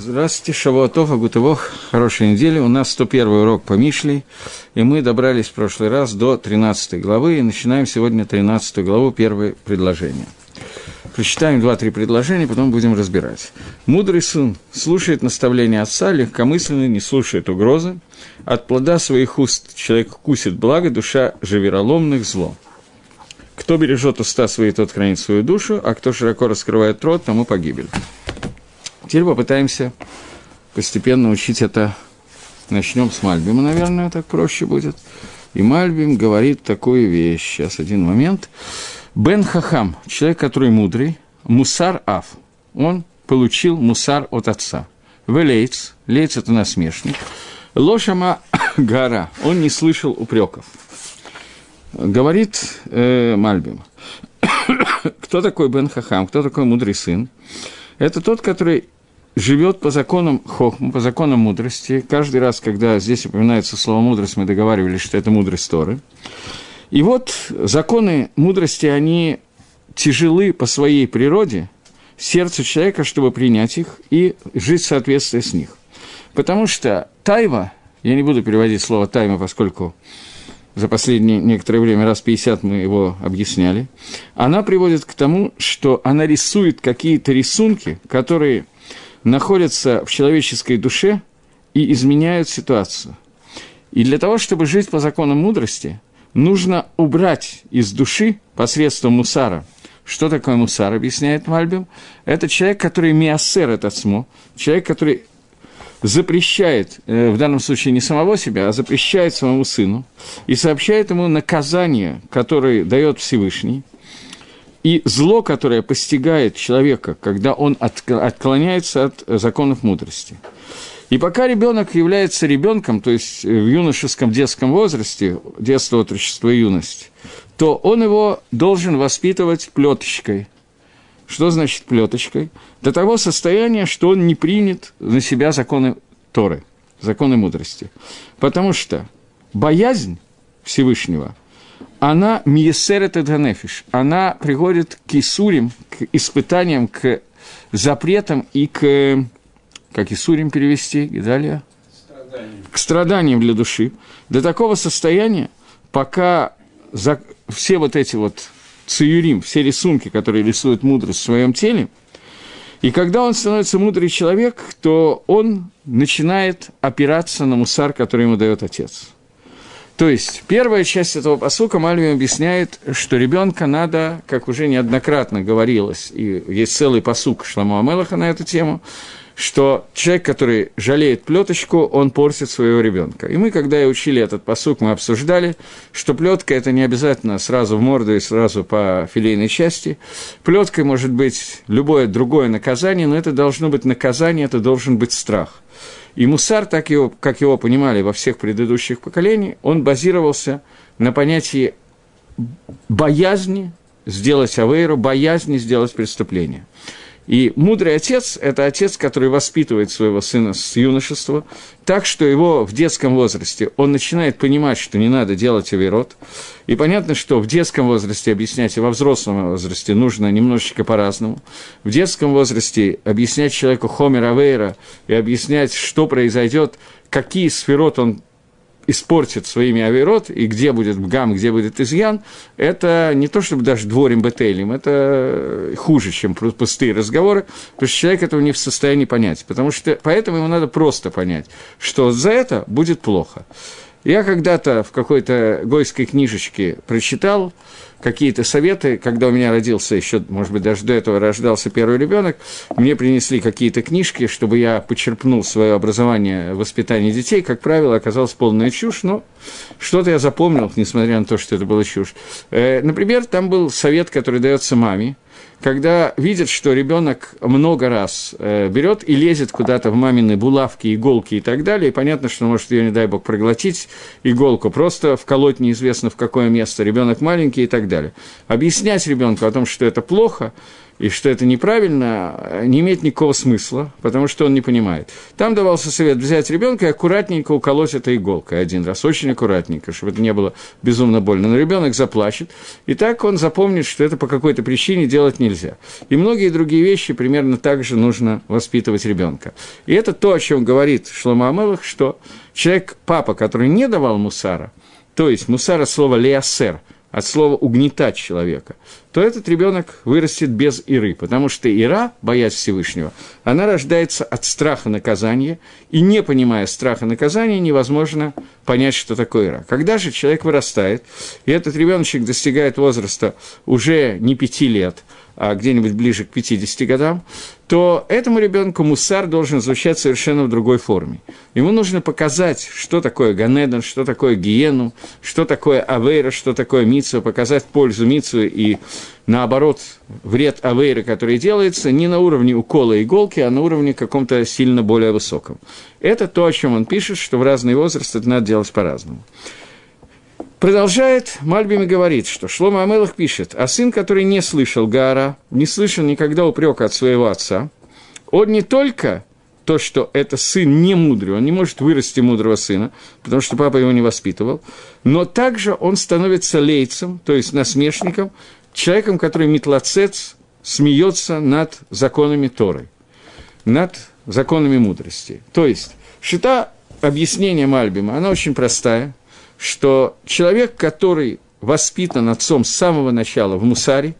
Здравствуйте, Шавуатов, Агутывох, хорошей недели. У нас 101 урок по Мишлей, и мы добрались в прошлый раз до 13 главы, и начинаем сегодня 13 главу, первое предложение. Прочитаем два-три предложения, потом будем разбирать. «Мудрый сын слушает наставления отца, легкомысленный не слушает угрозы. От плода своих уст человек кусит благо, душа же вероломных зло. Кто бережет уста свои, тот хранит свою душу, а кто широко раскрывает рот, тому погибель». Теперь попытаемся постепенно учить это. Начнем с Мальбима, наверное, так проще будет. И Мальбим говорит такую вещь. Сейчас один момент. Бен Хахам, человек, который мудрый, Мусар Аф, он получил мусар от отца. Велейц, лейц – это насмешник. Лошама Гара, он не слышал упреков. Говорит э, Мальбим. кто такой Бен Хахам, кто такой мудрый сын? Это тот, который живет по законам хохма, по законам мудрости. Каждый раз, когда здесь упоминается слово «мудрость», мы договаривались, что это мудрость Торы. И вот законы мудрости, они тяжелы по своей природе, сердцу человека, чтобы принять их и жить в соответствии с них. Потому что тайва, я не буду переводить слово тайма, поскольку за последнее некоторое время, раз 50 мы его объясняли, она приводит к тому, что она рисует какие-то рисунки, которые – находятся в человеческой душе и изменяют ситуацию. И для того, чтобы жить по законам мудрости, нужно убрать из души посредством мусара. Что такое мусар, объясняет Мальбим? Это человек, который миасер этот смо, человек, который запрещает, э, в данном случае не самого себя, а запрещает своему сыну и сообщает ему наказание, которое дает Всевышний – и зло, которое постигает человека, когда он отклоняется от законов мудрости. И пока ребенок является ребенком, то есть в юношеском детском возрасте, детство, отрочество и юность, то он его должен воспитывать плеточкой. Что значит плеточкой? До того состояния, что он не принят на себя законы Торы, законы мудрости. Потому что боязнь Всевышнего – она миесерет эдганефиш, она приводит к Исурим, к испытаниям, к запретам и к, как Исурим перевести, и далее? Страданиям. К страданиям для души. До такого состояния, пока за, все вот эти вот циюрим, все рисунки, которые рисуют мудрость в своем теле, и когда он становится мудрый человек, то он начинает опираться на мусар, который ему дает отец – то есть, первая часть этого посука Мальвин объясняет, что ребенка надо, как уже неоднократно говорилось, и есть целый посук Шламу Амелаха на эту тему, что человек, который жалеет плеточку, он портит своего ребенка. И мы, когда и учили этот посук, мы обсуждали, что плетка это не обязательно сразу в морду и сразу по филейной части. Плеткой может быть любое другое наказание, но это должно быть наказание, это должен быть страх – и мусар, так его, как его понимали во всех предыдущих поколениях, он базировался на понятии боязни сделать авейру, боязни сделать преступление – и мудрый отец – это отец, который воспитывает своего сына с юношества, так что его в детском возрасте он начинает понимать, что не надо делать авирот. И понятно, что в детском возрасте объяснять и во взрослом возрасте нужно немножечко по-разному. В детском возрасте объяснять человеку хомер авейра и объяснять, что произойдет, какие сферот он испортит своими авирот, и где будет гам, где будет изъян, это не то, чтобы даже дворим бетелем, это хуже, чем пустые разговоры, потому что человек этого не в состоянии понять. Потому что, поэтому ему надо просто понять, что за это будет плохо. Я когда-то в какой-то гойской книжечке прочитал, какие-то советы, когда у меня родился еще, может быть, даже до этого рождался первый ребенок, мне принесли какие-то книжки, чтобы я почерпнул свое образование в воспитании детей. Как правило, оказалась полная чушь, но что-то я запомнил, несмотря на то, что это была чушь. Э, например, там был совет, который дается маме, когда видят, что ребенок много раз э, берет и лезет куда-то в мамины булавки, иголки и так далее, и понятно, что может ее, не дай бог, проглотить иголку, просто вколоть неизвестно в какое место, ребенок маленький и так далее. Объяснять ребенку о том, что это плохо, и что это неправильно, не имеет никакого смысла, потому что он не понимает. Там давался совет взять ребенка и аккуратненько уколоть этой иголкой один раз, очень аккуратненько, чтобы это не было безумно больно. Но ребенок заплачет, и так он запомнит, что это по какой-то причине делать нельзя. И многие другие вещи примерно так же нужно воспитывать ребенка. И это то, о чем говорит Шлома Амелах, что человек, папа, который не давал мусара, то есть мусара слово «леосер», от слова «угнетать человека», то этот ребенок вырастет без Иры, потому что Ира, боясь Всевышнего, она рождается от страха наказания, и не понимая страха наказания, невозможно понять, что такое Ира. Когда же человек вырастает, и этот ребеночек достигает возраста уже не пяти лет – где-нибудь ближе к 50 годам, то этому ребенку мусар должен звучать совершенно в другой форме. Ему нужно показать, что такое Ганедан, что такое гиену, что такое авейра, что такое митсу, показать пользу митсу и, наоборот, вред авейра, который делается, не на уровне укола иголки, а на уровне каком-то сильно более высоком. Это то, о чем он пишет, что в разный возраст это надо делать по-разному. Продолжает Мальбим и говорит, что Шлома Амелах пишет, а сын, который не слышал Гара, не слышал никогда упрека от своего отца, он не только то, что это сын не мудрый, он не может вырасти мудрого сына, потому что папа его не воспитывал, но также он становится лейцем, то есть насмешником, человеком, который метлоцец, смеется над законами Торы, над законами мудрости. То есть, шита объяснение Мальбима, она очень простая, что человек, который воспитан отцом с самого начала в мусаре,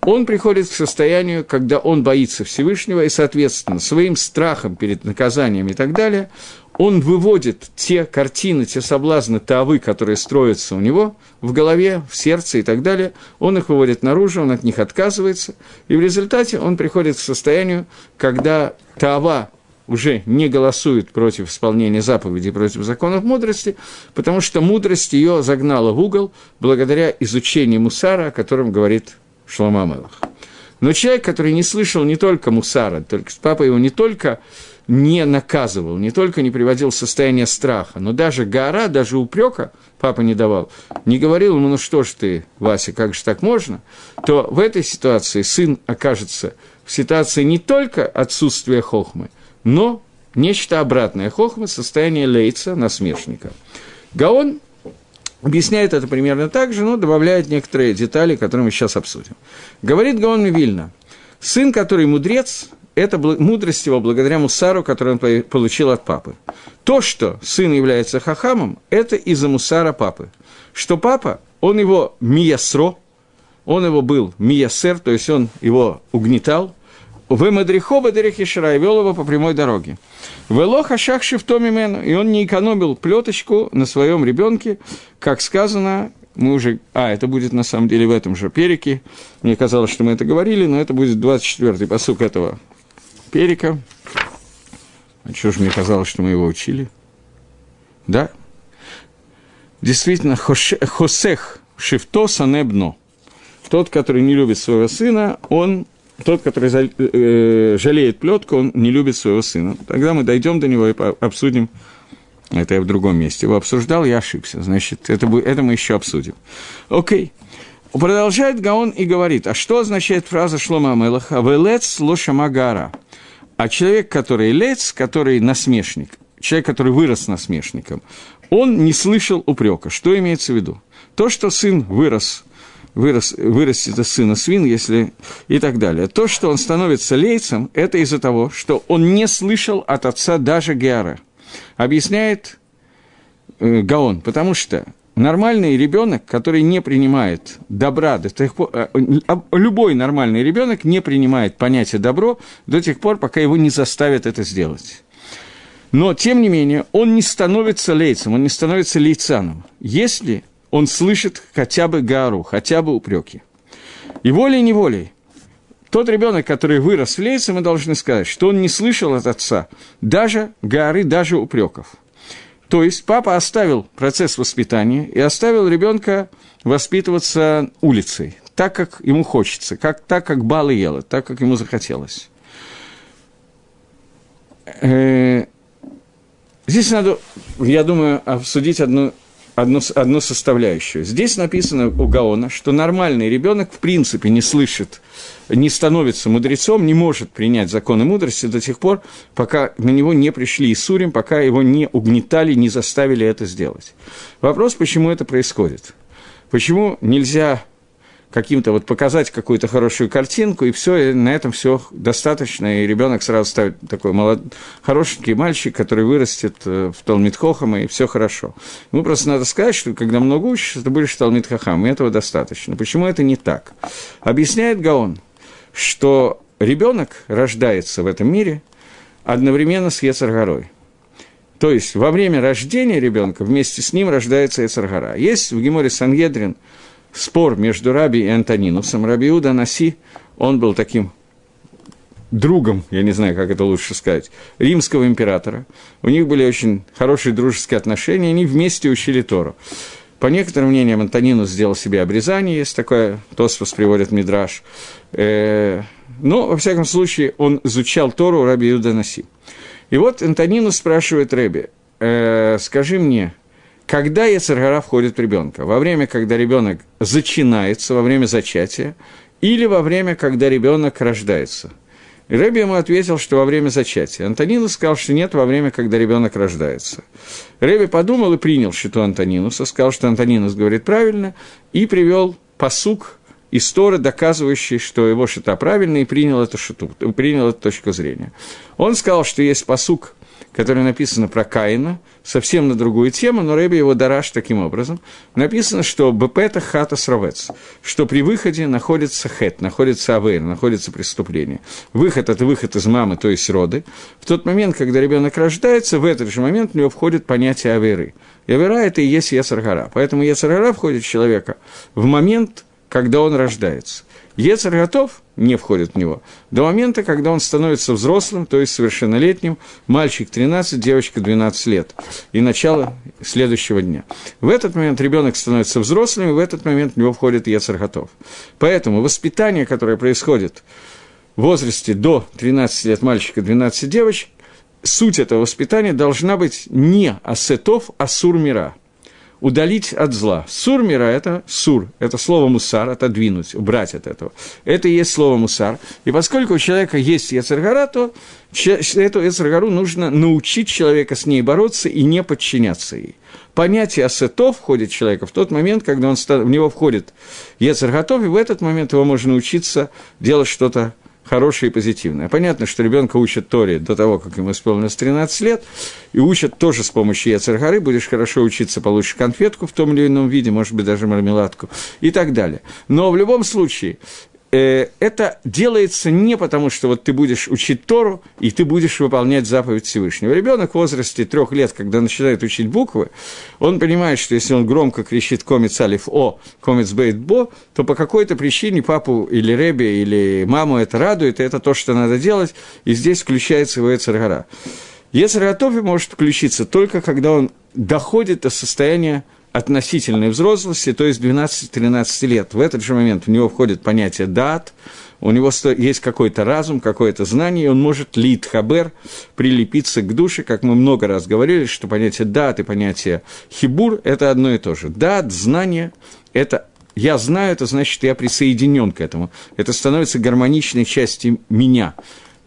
он приходит к состоянию, когда он боится Всевышнего, и, соответственно, своим страхом перед наказанием и так далее, он выводит те картины, те соблазны тавы, которые строятся у него в голове, в сердце и так далее, он их выводит наружу, он от них отказывается, и в результате он приходит к состоянию, когда тава уже не голосует против исполнения заповедей, против законов мудрости, потому что мудрость ее загнала в угол благодаря изучению мусара, о котором говорит Шлома Мелах. Но человек, который не слышал не только мусара, только папа его не только не наказывал, не только не приводил в состояние страха, но даже гора, даже упрека папа не давал, не говорил ему, ну что ж ты, Вася, как же так можно, то в этой ситуации сын окажется в ситуации не только отсутствия хохмы, но нечто обратное хохма – состояние лейца, насмешника. Гаон объясняет это примерно так же, но добавляет некоторые детали, которые мы сейчас обсудим. Говорит Гаон Вильна, сын, который мудрец, это мудрость его благодаря мусару, который он получил от папы. То, что сын является хахамом, это из-за мусара папы. Что папа, он его миясро, он его был миясер, то есть он его угнетал, в Мадрихоба и вел его по прямой дороге. Велоха шах шифтомимену, и он не экономил плеточку на своем ребенке, как сказано, мы уже... А, это будет на самом деле в этом же перике. Мне казалось, что мы это говорили, но это будет 24-й посук этого перика. А что же мне казалось, что мы его учили? Да? Действительно, хосех шифто санебно. Тот, который не любит своего сына, он тот, который э, жалеет плетку, он не любит своего сына. Тогда мы дойдем до него и обсудим. Это я в другом месте его обсуждал, я ошибся. Значит, это, это мы еще обсудим. Окей. Продолжает Гаон и говорит, а что означает фраза Шлома Амелаха? «Велец лошамагара». А человек, который лец, который насмешник, человек, который вырос насмешником, он не слышал упрека. Что имеется в виду? То, что сын вырос вырос, вырастет из сына свин, если и так далее. То, что он становится лейцем, это из-за того, что он не слышал от отца даже Геара. Объясняет э, Гаон, потому что нормальный ребенок, который не принимает добра до тех пор, э, любой нормальный ребенок не принимает понятие добро до тех пор, пока его не заставят это сделать. Но, тем не менее, он не становится лейцем, он не становится лейцаном. Если он слышит хотя бы гару, хотя бы упреки. И волей-неволей, тот ребенок, который вырос в лейце, мы должны сказать, что он не слышал от отца даже горы, даже упреков. То есть папа оставил процесс воспитания и оставил ребенка воспитываться улицей, так, как ему хочется, как, так, как Бала ела, так, как ему захотелось. Э, здесь надо, я думаю, обсудить одну одну, одну составляющую. Здесь написано у Гаона, что нормальный ребенок в принципе не слышит, не становится мудрецом, не может принять законы мудрости до тех пор, пока на него не пришли Исурим, пока его не угнетали, не заставили это сделать. Вопрос, почему это происходит? Почему нельзя каким-то вот показать какую-то хорошую картинку, и все, и на этом все достаточно, и ребенок сразу ставит такой молод... хорошенький мальчик, который вырастет э, в Талмитхохама, и все хорошо. Ему просто надо сказать, что когда много учишься, ты будешь Талмитхохам, и этого достаточно. Почему это не так? Объясняет Гаон, что ребенок рождается в этом мире одновременно с Ецаргорой. То есть во время рождения ребенка вместе с ним рождается Ецаргора. Есть в Геморе Сангедрин спор между Раби и Антонинусом. Раби Иуда Наси, он был таким другом, я не знаю, как это лучше сказать, римского императора. У них были очень хорошие дружеские отношения, они вместе учили Тору. По некоторым мнениям, Антонинус сделал себе обрезание, есть такое, Тосфос приводит Мидраш. Э, но, во всяком случае, он изучал Тору Раби Иуда Наси. И вот Антонинус спрашивает Рэби, э, скажи мне, когда Ецаргара входит в ребенка? Во время, когда ребенок зачинается, во время зачатия, или во время, когда ребенок рождается? И Рэби ему ответил, что во время зачатия. Антонинус сказал, что нет, во время, когда ребенок рождается. Рэби подумал и принял счету Антонинуса, сказал, что Антонинус говорит правильно, и привел посук из Торы, доказывающий, что его шита правильная, и принял эту шиту, принял эту точку зрения. Он сказал, что есть посук которое написано про Каина, совсем на другую тему, но Рэби его дараш таким образом. Написано, что БП хата сравец, что при выходе находится хет, находится авейр, находится преступление. Выход – это выход из мамы, то есть роды. В тот момент, когда ребенок рождается, в этот же момент в него входит понятие авейры. И авейра – это и есть Ецаргара. Поэтому Ецаргара входит в человека в момент, когда он рождается. Ецер готов не входит в него до момента, когда он становится взрослым, то есть совершеннолетним, мальчик 13, девочка 12 лет, и начало следующего дня. В этот момент ребенок становится взрослым, и в этот момент в него входит Ецер готов. Поэтому воспитание, которое происходит в возрасте до 13 лет мальчика, 12 девочек, суть этого воспитания должна быть не асетов, а сур мира – удалить от зла. Сур мира – это сур, это слово мусар, отодвинуть, убрать от этого. Это и есть слово мусар. И поскольку у человека есть яцергара, то эту яцергару нужно научить человека с ней бороться и не подчиняться ей. Понятие асетов входит в человека в тот момент, когда он, в него входит яцерготов, и в этот момент его можно научиться делать что-то хорошее и позитивное. Понятно, что ребенка учат Торе до того, как ему исполнилось 13 лет, и учат тоже с помощью Яцергары, будешь хорошо учиться, получишь конфетку в том или ином виде, может быть, даже мармеладку и так далее. Но в любом случае, это делается не потому, что вот ты будешь учить Тору, и ты будешь выполнять заповедь Всевышнего. Ребенок в возрасте трех лет, когда начинает учить буквы, он понимает, что если он громко кричит комец алиф о, комец бейт бо, то по какой-то причине папу или ребе, или маму это радует, и это то, что надо делать, и здесь включается его Эцергара. Ецерготове может включиться только, когда он доходит до состояния относительной взрослости, то есть 12-13 лет. В этот же момент в него входит понятие «дат», у него есть какой-то разум, какое-то знание, и он может лит хабер прилепиться к душе, как мы много раз говорили, что понятие дат и понятие хибур – это одно и то же. Дат, знание – это я знаю, это значит, я присоединен к этому. Это становится гармоничной частью меня.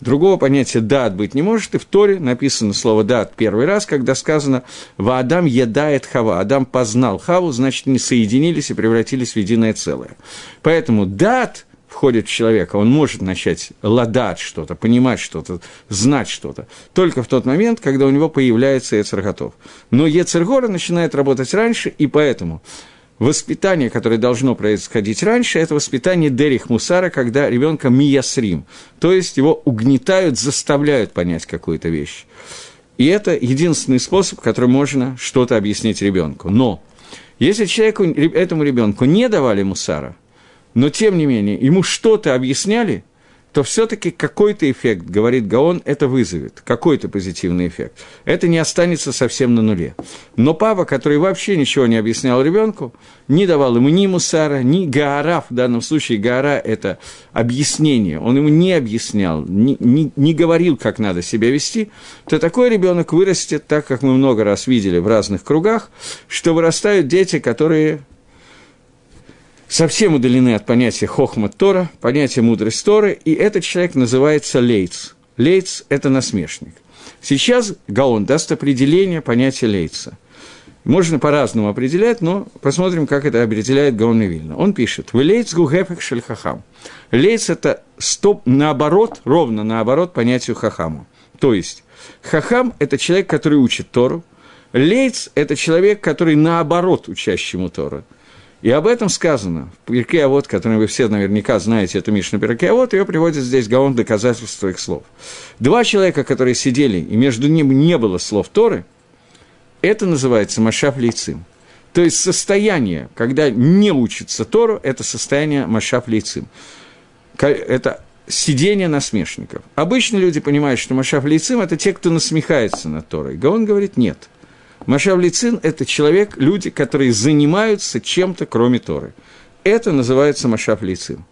Другого понятия «дат» быть не может, и в Торе написано слово «дат» первый раз, когда сказано «Ва Адам едает Хава». Адам познал Хаву, значит, не соединились и превратились в единое целое. Поэтому «дат» входит в человека, он может начать ладать что-то, понимать что-то, знать что-то, только в тот момент, когда у него появляется Ецерготов. Но Ецергора начинает работать раньше, и поэтому воспитание, которое должно происходить раньше, это воспитание Дерих Мусара, когда ребенка миясрим, то есть его угнетают, заставляют понять какую-то вещь. И это единственный способ, которым можно что-то объяснить ребенку. Но если человеку, этому ребенку не давали мусара, но тем не менее ему что-то объясняли, то все-таки какой-то эффект, говорит Гаон, это вызовет, какой-то позитивный эффект. Это не останется совсем на нуле. Но папа, который вообще ничего не объяснял ребенку, не давал ему ни мусара, ни гаара, в данном случае гаара – это объяснение, он ему не объяснял, не, не, не говорил, как надо себя вести, то такой ребенок вырастет, так как мы много раз видели в разных кругах, что вырастают дети, которые совсем удалены от понятия хохмат Тора, понятия мудрость Торы, и этот человек называется лейц. Лейц – это насмешник. Сейчас Гаон даст определение понятия лейца. Можно по-разному определять, но посмотрим, как это определяет Гаон и Вильна. Он пишет, «Вы лейц гугефек шельхахам». Лейц – это стоп, наоборот, ровно наоборот понятию хахаму. То есть, хахам – это человек, который учит Тору, лейц – это человек, который наоборот учащему Тору. И об этом сказано в Перке вот, который вы все наверняка знаете, это Мишна Перке вот, ее приводит здесь Гаон доказательств своих слов. Два человека, которые сидели, и между ними не было слов Торы, это называется Машав Лейцим. То есть состояние, когда не учится Тору, это состояние Машав Лейцим. Это сидение насмешников. Обычно люди понимают, что Машав Лейцим – это те, кто насмехается над Торой. Гаон говорит – нет – Машав Лицин – это человек, люди, которые занимаются чем-то, кроме Торы. Это называется Машав Лицин.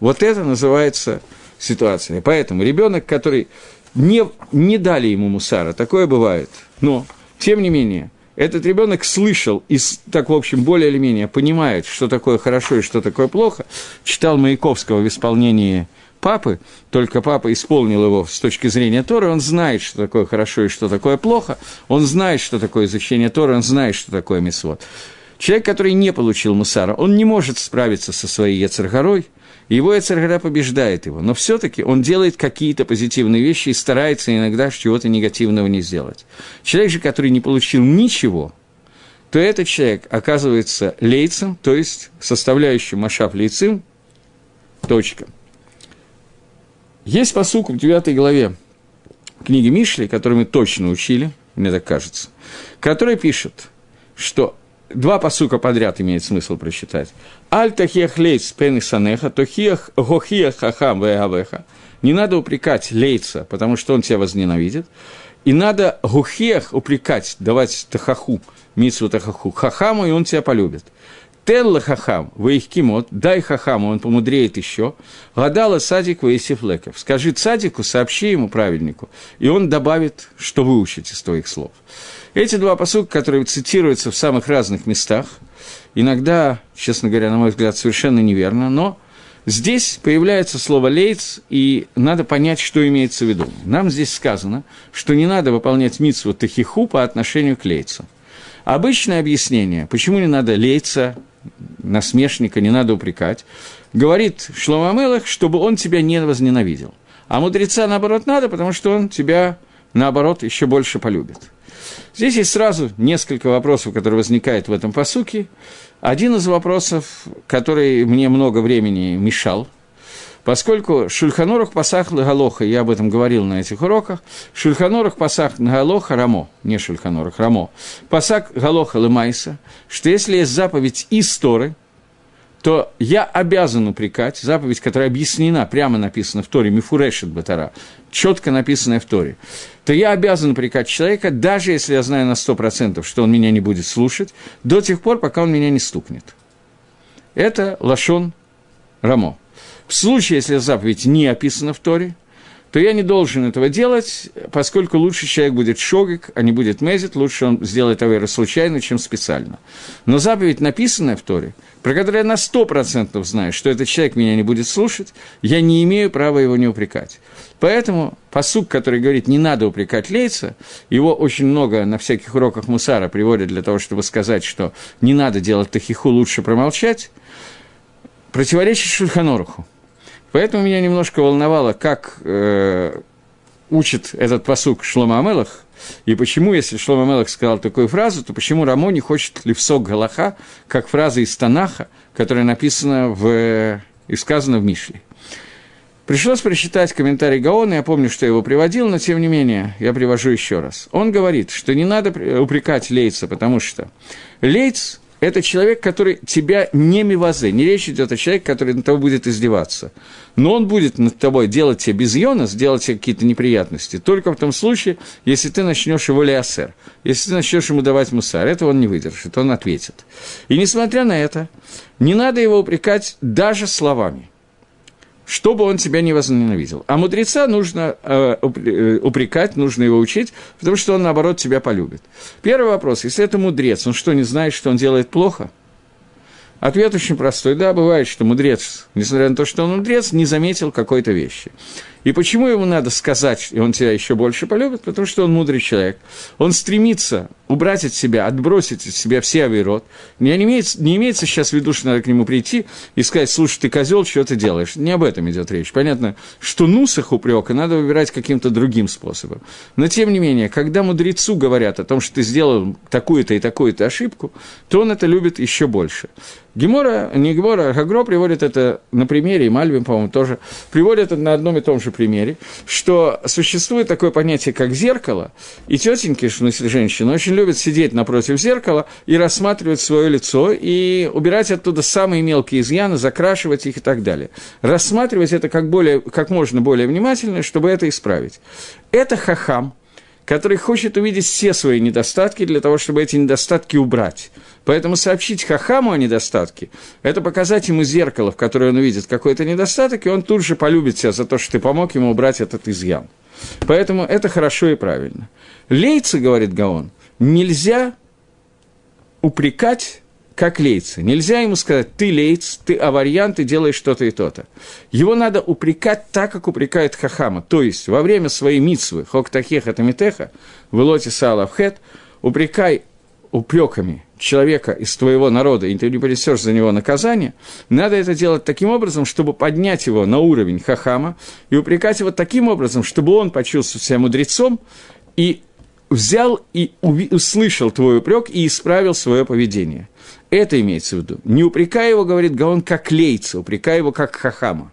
Вот это называется ситуация. Поэтому ребенок, который не, не дали ему мусара, такое бывает. Но, тем не менее, этот ребенок слышал и, так, в общем, более или менее понимает, что такое хорошо и что такое плохо, читал Маяковского в исполнении папы, только папа исполнил его с точки зрения Торы, он знает, что такое хорошо и что такое плохо, он знает, что такое изучение Торы, он знает, что такое мисвод. Человек, который не получил мусара, он не может справиться со своей Ецаргорой, его Ецаргора побеждает его, но все таки он делает какие-то позитивные вещи и старается иногда чего-то негативного не сделать. Человек же, который не получил ничего, то этот человек оказывается лейцем, то есть составляющим машап лейцем, точка. Есть посук в 9 главе книги Мишли, который мы точно учили, мне так кажется, который пишет, что два посука подряд имеет смысл прочитать. «Аль тахиях лейц пен санеха, тохиях гохиях хахам веавеха». Не надо упрекать лейца, потому что он тебя возненавидит. И надо гухех упрекать, давать тахаху, митсу тахаху, хахаму, и он тебя полюбит. Телла хахам, кимот, дай хахаму, он помудреет еще. Гадала садик воисиф леков. Скажи цадику, сообщи ему праведнику, и он добавит, что выучить из твоих слов. Эти два посылка, которые цитируются в самых разных местах, иногда, честно говоря, на мой взгляд, совершенно неверно, но здесь появляется слово «лейц», и надо понять, что имеется в виду. Нам здесь сказано, что не надо выполнять митсву тахиху по отношению к лейцу. Обычное объяснение, почему не надо лейца, насмешника не надо упрекать, говорит Шломамелах, чтобы он тебя не возненавидел. А мудреца, наоборот, надо, потому что он тебя, наоборот, еще больше полюбит. Здесь есть сразу несколько вопросов, которые возникают в этом посуке. Один из вопросов, который мне много времени мешал, Поскольку Шульханорух Пасах Лагалоха, я об этом говорил на этих уроках, Шульханорух Пасах Галоха Рамо, не Шульханорух, Рамо, Пасак Галоха Лемайса, что если есть заповедь из Торы, то я обязан упрекать, заповедь, которая объяснена, прямо написана в Торе, Мифурешет Батара, четко написанная в Торе, то я обязан упрекать человека, даже если я знаю на 100%, что он меня не будет слушать, до тех пор, пока он меня не стукнет. Это Лашон Рамо. В случае, если заповедь не описана в Торе, то я не должен этого делать, поскольку лучше человек будет шогик, а не будет мезит, лучше он сделает аверу случайно, чем специально. Но заповедь, написанная в Торе, про которую я на сто процентов знаю, что этот человек меня не будет слушать, я не имею права его не упрекать. Поэтому посук, который говорит, не надо упрекать лейца, его очень много на всяких уроках Мусара приводят для того, чтобы сказать, что не надо делать тахиху, лучше промолчать, противоречит Шульханоруху. Поэтому меня немножко волновало, как э, учит этот посук Шлома Амелах, и почему, если Шлома Амелах сказал такую фразу, то почему Рамо не хочет Левсок Галаха, как фраза из Танаха, которая написана в, и сказана в Мишле. Пришлось прочитать комментарий Гаона, я помню, что я его приводил, но тем не менее, я привожу еще раз. Он говорит, что не надо упрекать Лейца, потому что Лейц – это человек, который тебя не мивазе. Не речь идет о человеке, который на тобой будет издеваться. Но он будет над тобой делать тебе безъёна, сделать тебе какие-то неприятности, только в том случае, если ты начнешь его лиасер, если ты начнешь ему давать мусар. Этого он не выдержит, он ответит. И несмотря на это, не надо его упрекать даже словами – чтобы он тебя не возненавидел. А мудреца нужно э, э, упрекать, нужно его учить, потому что он, наоборот, тебя полюбит. Первый вопрос. Если это мудрец, он что, не знает, что он делает плохо? Ответ очень простой. Да, бывает, что мудрец, несмотря на то, что он мудрец, не заметил какой-то вещи. И почему ему надо сказать, и он тебя еще больше полюбит? Потому что он мудрый человек. Он стремится убрать от себя, отбросить от себя все авирот. Не имеется, не имеется сейчас в виду, что надо к нему прийти и сказать, слушай, ты козел, что ты делаешь? Не об этом идет речь. Понятно, что нусах упрека надо выбирать каким-то другим способом. Но, тем не менее, когда мудрецу говорят о том, что ты сделал такую-то и такую-то ошибку, то он это любит еще больше. Гемора, не Гемора, а Хагро приводит это на примере, и Мальвин, по-моему, тоже, приводит это на одном и том же примере, что существует такое понятие, как зеркало, и тетеньки, в смысле женщины, очень любят сидеть напротив зеркала и рассматривать свое лицо, и убирать оттуда самые мелкие изъяны, закрашивать их и так далее. Рассматривать это как, более, как можно более внимательно, чтобы это исправить. Это хахам – который хочет увидеть все свои недостатки для того, чтобы эти недостатки убрать. Поэтому сообщить Хахаму о недостатке – это показать ему зеркало, в которое он увидит какой-то недостаток, и он тут же полюбит тебя за то, что ты помог ему убрать этот изъян. Поэтому это хорошо и правильно. Лейцы, говорит Гаон, нельзя упрекать как лейца. Нельзя ему сказать, ты лейц, ты аварьян, ты делаешь что-то и то-то. Его надо упрекать так, как упрекает Хахама. То есть, во время своей митсвы, хок-тахеха тамитеха, в лоте салавхет, упрекай упреками человека из твоего народа, и ты не понесешь за него наказание, надо это делать таким образом, чтобы поднять его на уровень хахама и упрекать его таким образом, чтобы он почувствовал себя мудрецом и взял и услышал твой упрек и исправил свое поведение. Это имеется в виду. Не упрекай его, говорит Гаон, как лейца, упрекай его как хахама.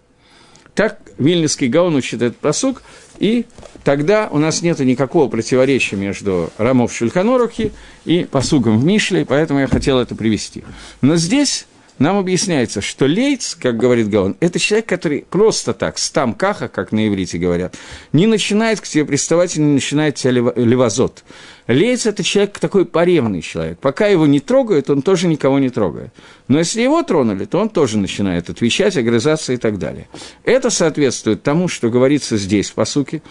Так Вильнюсский Гаон учит этот посук, и тогда у нас нет никакого противоречия между Рамов Шульханорухи и посугом в Мишле, поэтому я хотел это привести. Но здесь нам объясняется, что лейц, как говорит Гаон, это человек, который просто так, стам каха, как на иврите говорят, не начинает к тебе приставать и не начинает тебя левозот. Лейц – это человек такой поревный человек. Пока его не трогают, он тоже никого не трогает. Но если его тронули, то он тоже начинает отвечать, огрызаться и так далее. Это соответствует тому, что говорится здесь, в посуке,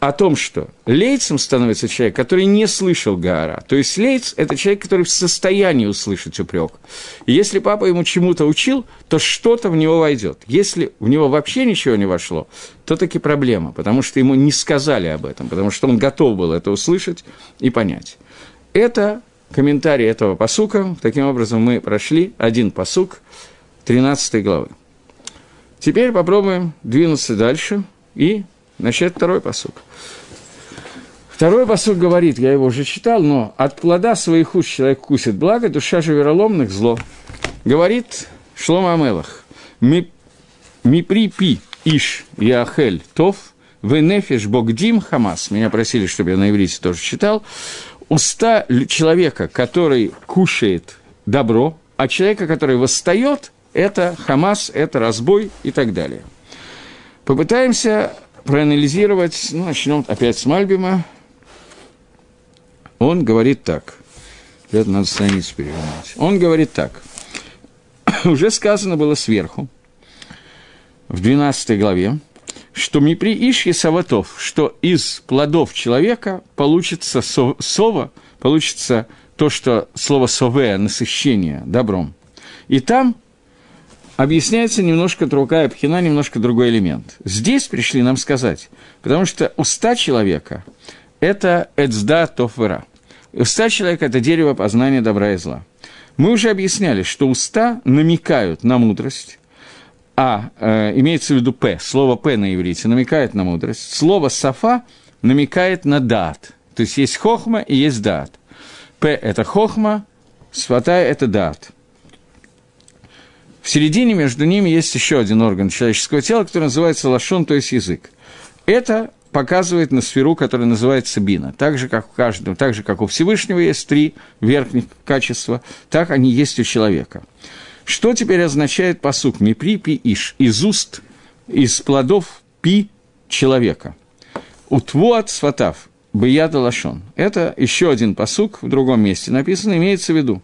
о том, что лейцем становится человек, который не слышал Гаара. То есть лейц – это человек, который в состоянии услышать упрек. И если папа ему чему-то учил, то что-то в него войдет. Если в него вообще ничего не вошло, то таки проблема, потому что ему не сказали об этом, потому что он готов был это услышать и понять. Это комментарий этого посука. Таким образом, мы прошли один посук 13 главы. Теперь попробуем двинуться дальше и начать второй посук. Второй посуд говорит, я его уже читал, но от плода своих уст человек кусит благо, душа же вероломных – зло. Говорит Шлома Амелах, ми, ми припи иш яхель тов, венефиш богдим хамас. Меня просили, чтобы я на иврите тоже читал. Уста человека, который кушает добро, а человека, который восстает, это хамас, это разбой и так далее. Попытаемся проанализировать, ну, начнем опять с Мальбима, он говорит так. Это надо страницу перевернуть. Он говорит так. Уже сказано было сверху, в 12 главе, что Мипри Ишьи Саватов, что из плодов человека получится сова, получится то, что слово сове, насыщение добром. И там объясняется немножко другая пхина, немножко другой элемент. Здесь пришли нам сказать, потому что уста человека – это эцда тофвера. Уста человека – это дерево познания добра и зла. Мы уже объясняли, что уста намекают на мудрость, а э, имеется в виду «п», слово «п» на иврите намекает на мудрость, слово «сафа» намекает на «дат», то есть есть хохма и есть «дат». «П» – это хохма, «свата» – это «дат». В середине между ними есть еще один орган человеческого тела, который называется лашон, то есть язык. Это показывает на сферу, которая называется бина. Так же, как у каждого, так же, как у Всевышнего есть три верхних качества, так они есть у человека. Что теперь означает посук «мипри пи иш» из уст, из плодов пи человека? Утвуат сватав, бияда лашон. Это еще один посук в другом месте написано, имеется в виду,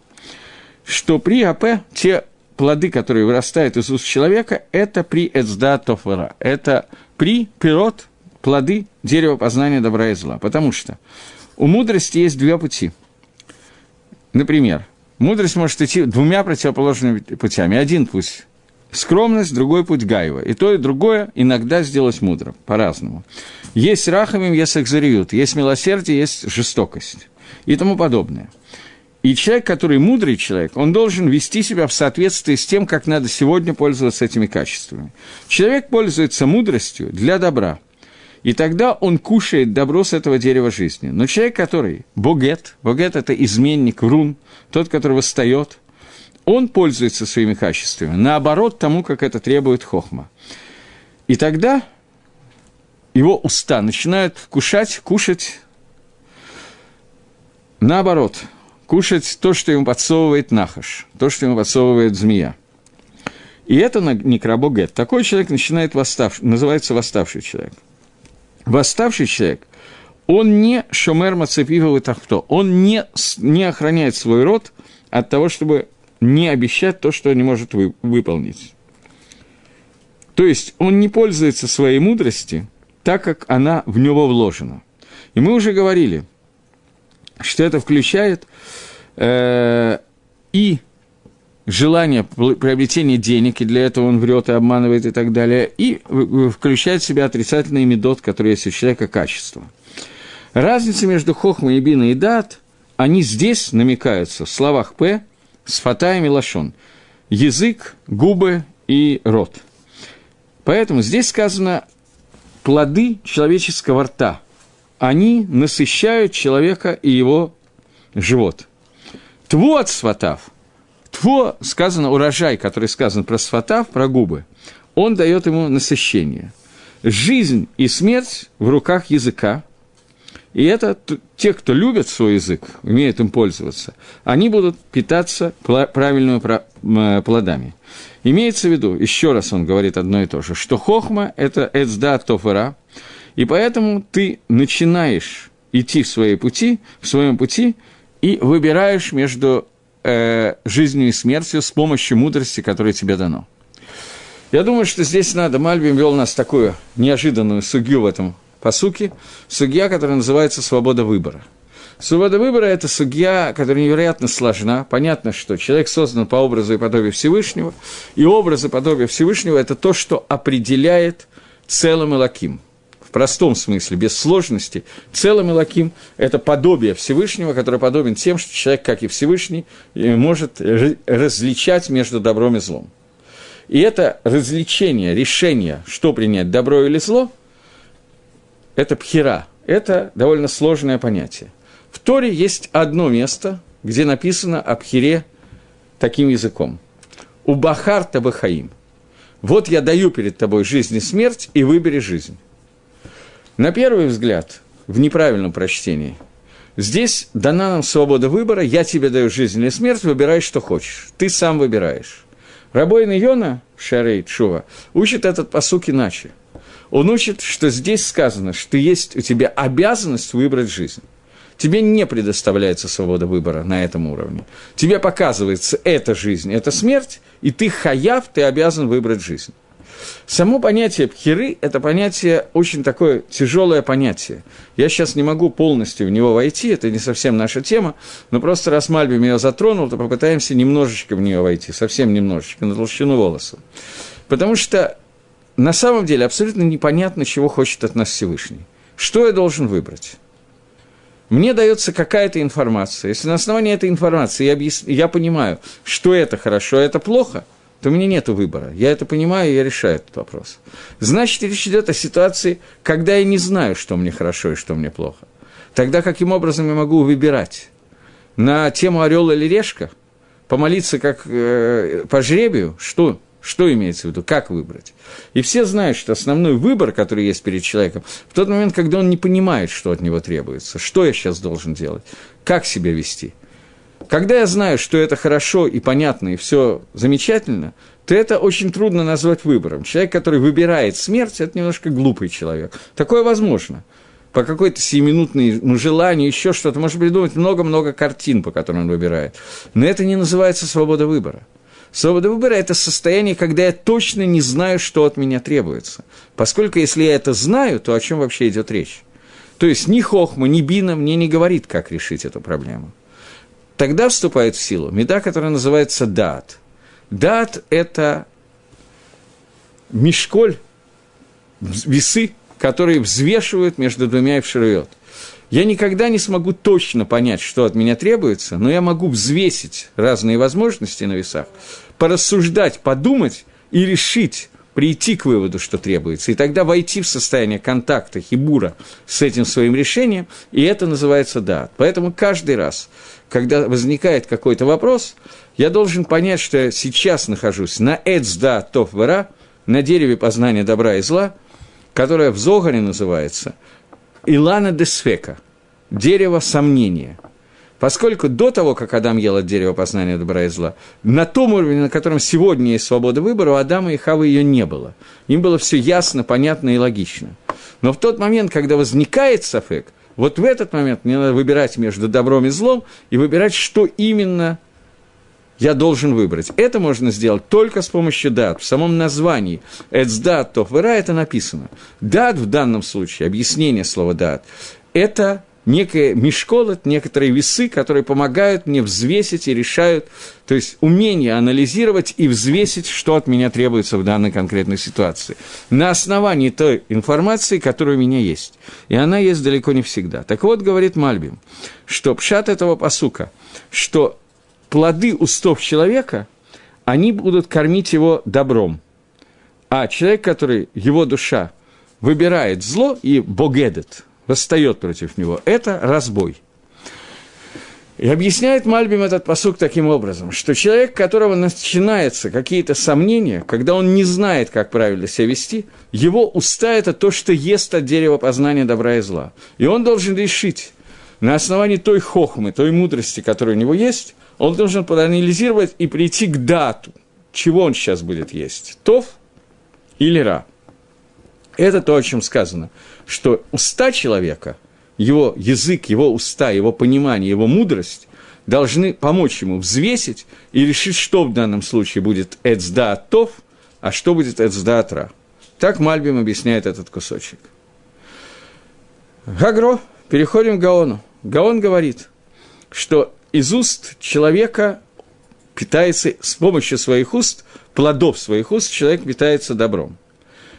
что при АП те плоды, которые вырастают из уст человека, это при эцда тофера, это при пирот, плоды дерева познания добра и зла. Потому что у мудрости есть два пути. Например, мудрость может идти двумя противоположными путями. Один путь – скромность, другой путь – гайва. И то, и другое иногда сделать мудрым, по-разному. Есть рахамим, есть экзариют, есть милосердие, есть жестокость и тому подобное – и человек, который мудрый человек, он должен вести себя в соответствии с тем, как надо сегодня пользоваться этими качествами. Человек пользуется мудростью для добра. И тогда он кушает добро с этого дерева жизни. Но человек, который богет, богет – это изменник, врун, тот, который восстает, он пользуется своими качествами, наоборот тому, как это требует хохма. И тогда его уста начинают вкушать, кушать наоборот – кушать то, что ему подсовывает нахаш, то, что ему подсовывает змея. И это некробогет. Такой человек начинает восстав, называется восставший человек. Восставший человек, он не шомер мацепивовый тахто, он не, не охраняет свой род от того, чтобы не обещать то, что не может вы, выполнить. То есть он не пользуется своей мудростью так, как она в него вложена. И мы уже говорили – что это включает э, и желание приобретения денег, и для этого он врет и обманывает и так далее, и включает в себя отрицательный медот, который есть у человека качество. Разница между хохмой и биной и дат, они здесь намекаются в словах «п» с фатаем и лашон. Язык, губы и рот. Поэтому здесь сказано плоды человеческого рта – они насыщают человека и его живот. Тво от сватав, тво, сказано урожай, который сказан про сватав, про губы, он дает ему насыщение. Жизнь и смерть в руках языка, и это те, кто любят свой язык, умеют им пользоваться, они будут питаться правильными плодами. Имеется в виду, еще раз он говорит одно и то же, что хохма – это эцда тофера – и поэтому ты начинаешь идти в, своей пути, в своем пути и выбираешь между э, жизнью и смертью с помощью мудрости, которая тебе дано. Я думаю, что здесь надо, Мальбим вел нас такую неожиданную судью в этом посуке, судья, которая называется «свобода выбора». Свобода выбора – это судья, которая невероятно сложна. Понятно, что человек создан по образу и подобию Всевышнего, и образ и подобие Всевышнего – это то, что определяет целым Элаким – в простом смысле, без сложности, целым Элаким – это подобие Всевышнего, которое подобен тем, что человек, как и Всевышний, может различать между добром и злом. И это развлечение, решение, что принять, добро или зло, это пхера, это довольно сложное понятие. В Торе есть одно место, где написано о пхере таким языком. У Бахарта Бахаим. Вот я даю перед тобой жизнь и смерть, и выбери жизнь. На первый взгляд, в неправильном прочтении, здесь дана нам свобода выбора, я тебе даю жизнь или смерть, выбирай, что хочешь. Ты сам выбираешь. Рабойн Йона, Шарей Чува, учит этот посук иначе. Он учит, что здесь сказано, что есть у тебя обязанность выбрать жизнь. Тебе не предоставляется свобода выбора на этом уровне. Тебе показывается эта жизнь, это смерть, и ты хаяв, ты обязан выбрать жизнь. Само понятие пхиры – это понятие очень такое тяжелое понятие. Я сейчас не могу полностью в него войти, это не совсем наша тема, но просто раз Мальбим ее затронул, то попытаемся немножечко в нее войти, совсем немножечко, на толщину волоса. Потому что на самом деле абсолютно непонятно, чего хочет от нас Всевышний. Что я должен выбрать? Мне дается какая-то информация. Если на основании этой информации я, объяс... я понимаю, что это хорошо, а это плохо – то у меня нет выбора. Я это понимаю, я решаю этот вопрос. Значит, речь идет о ситуации, когда я не знаю, что мне хорошо и что мне плохо. Тогда каким образом я могу выбирать? На тему орел или решка? Помолиться как э, по жребию? Что? Что имеется в виду? Как выбрать? И все знают, что основной выбор, который есть перед человеком, в тот момент, когда он не понимает, что от него требуется, что я сейчас должен делать, как себя вести. Когда я знаю, что это хорошо и понятно, и все замечательно, то это очень трудно назвать выбором. Человек, который выбирает смерть, это немножко глупый человек. Такое возможно. По какой-то сиюминутному желанию, еще что-то. Может придумать много-много картин, по которым он выбирает. Но это не называется свобода выбора. Свобода выбора – это состояние, когда я точно не знаю, что от меня требуется. Поскольку если я это знаю, то о чем вообще идет речь? То есть ни Хохма, ни Бина мне не говорит, как решить эту проблему. Тогда вступает в силу меда, которая называется дат. Дат – это мешколь, весы, которые взвешивают между двумя эвширует. Я никогда не смогу точно понять, что от меня требуется, но я могу взвесить разные возможности на весах, порассуждать, подумать и решить, прийти к выводу, что требуется, и тогда войти в состояние контакта, хибура с этим своим решением, и это называется да. Поэтому каждый раз, когда возникает какой-то вопрос, я должен понять, что я сейчас нахожусь на эцда тоф вера, на дереве познания добра и зла, которое в Зогаре называется – Илана Десфека, дерево сомнения. Поскольку до того, как Адам ел от дерева познания добра и зла, на том уровне, на котором сегодня есть свобода выбора, у Адама и Хавы ее не было. Им было все ясно, понятно и логично. Но в тот момент, когда возникает сафек, вот в этот момент мне надо выбирать между добром и злом и выбирать, что именно я должен выбрать. Это можно сделать только с помощью дат. В самом названии «эцдат тофвера» это написано. Дат в данном случае, объяснение слова дат, это некое мешколот, некоторые весы, которые помогают мне взвесить и решают, то есть умение анализировать и взвесить, что от меня требуется в данной конкретной ситуации. На основании той информации, которая у меня есть. И она есть далеко не всегда. Так вот, говорит Мальбим, что пшат этого посука, что плоды устов человека, они будут кормить его добром. А человек, который, его душа, выбирает зло и богедет, восстает против него, это разбой. И объясняет Мальбим этот посук таким образом, что человек, у которого начинаются какие-то сомнения, когда он не знает, как правильно себя вести, его уста – это то, что ест от дерева познания добра и зла. И он должен решить на основании той хохмы, той мудрости, которая у него есть – он должен проанализировать и прийти к дату, чего он сейчас будет есть, тов или ра. Это то, о чем сказано, что уста человека, его язык, его уста, его понимание, его мудрость должны помочь ему взвесить и решить, что в данном случае будет эцда тов, а что будет эцда ра. Так Мальбим объясняет этот кусочек. Гагро, переходим к Гаону. Гаон говорит, что из уст человека питается, с помощью своих уст, плодов своих уст, человек питается добром.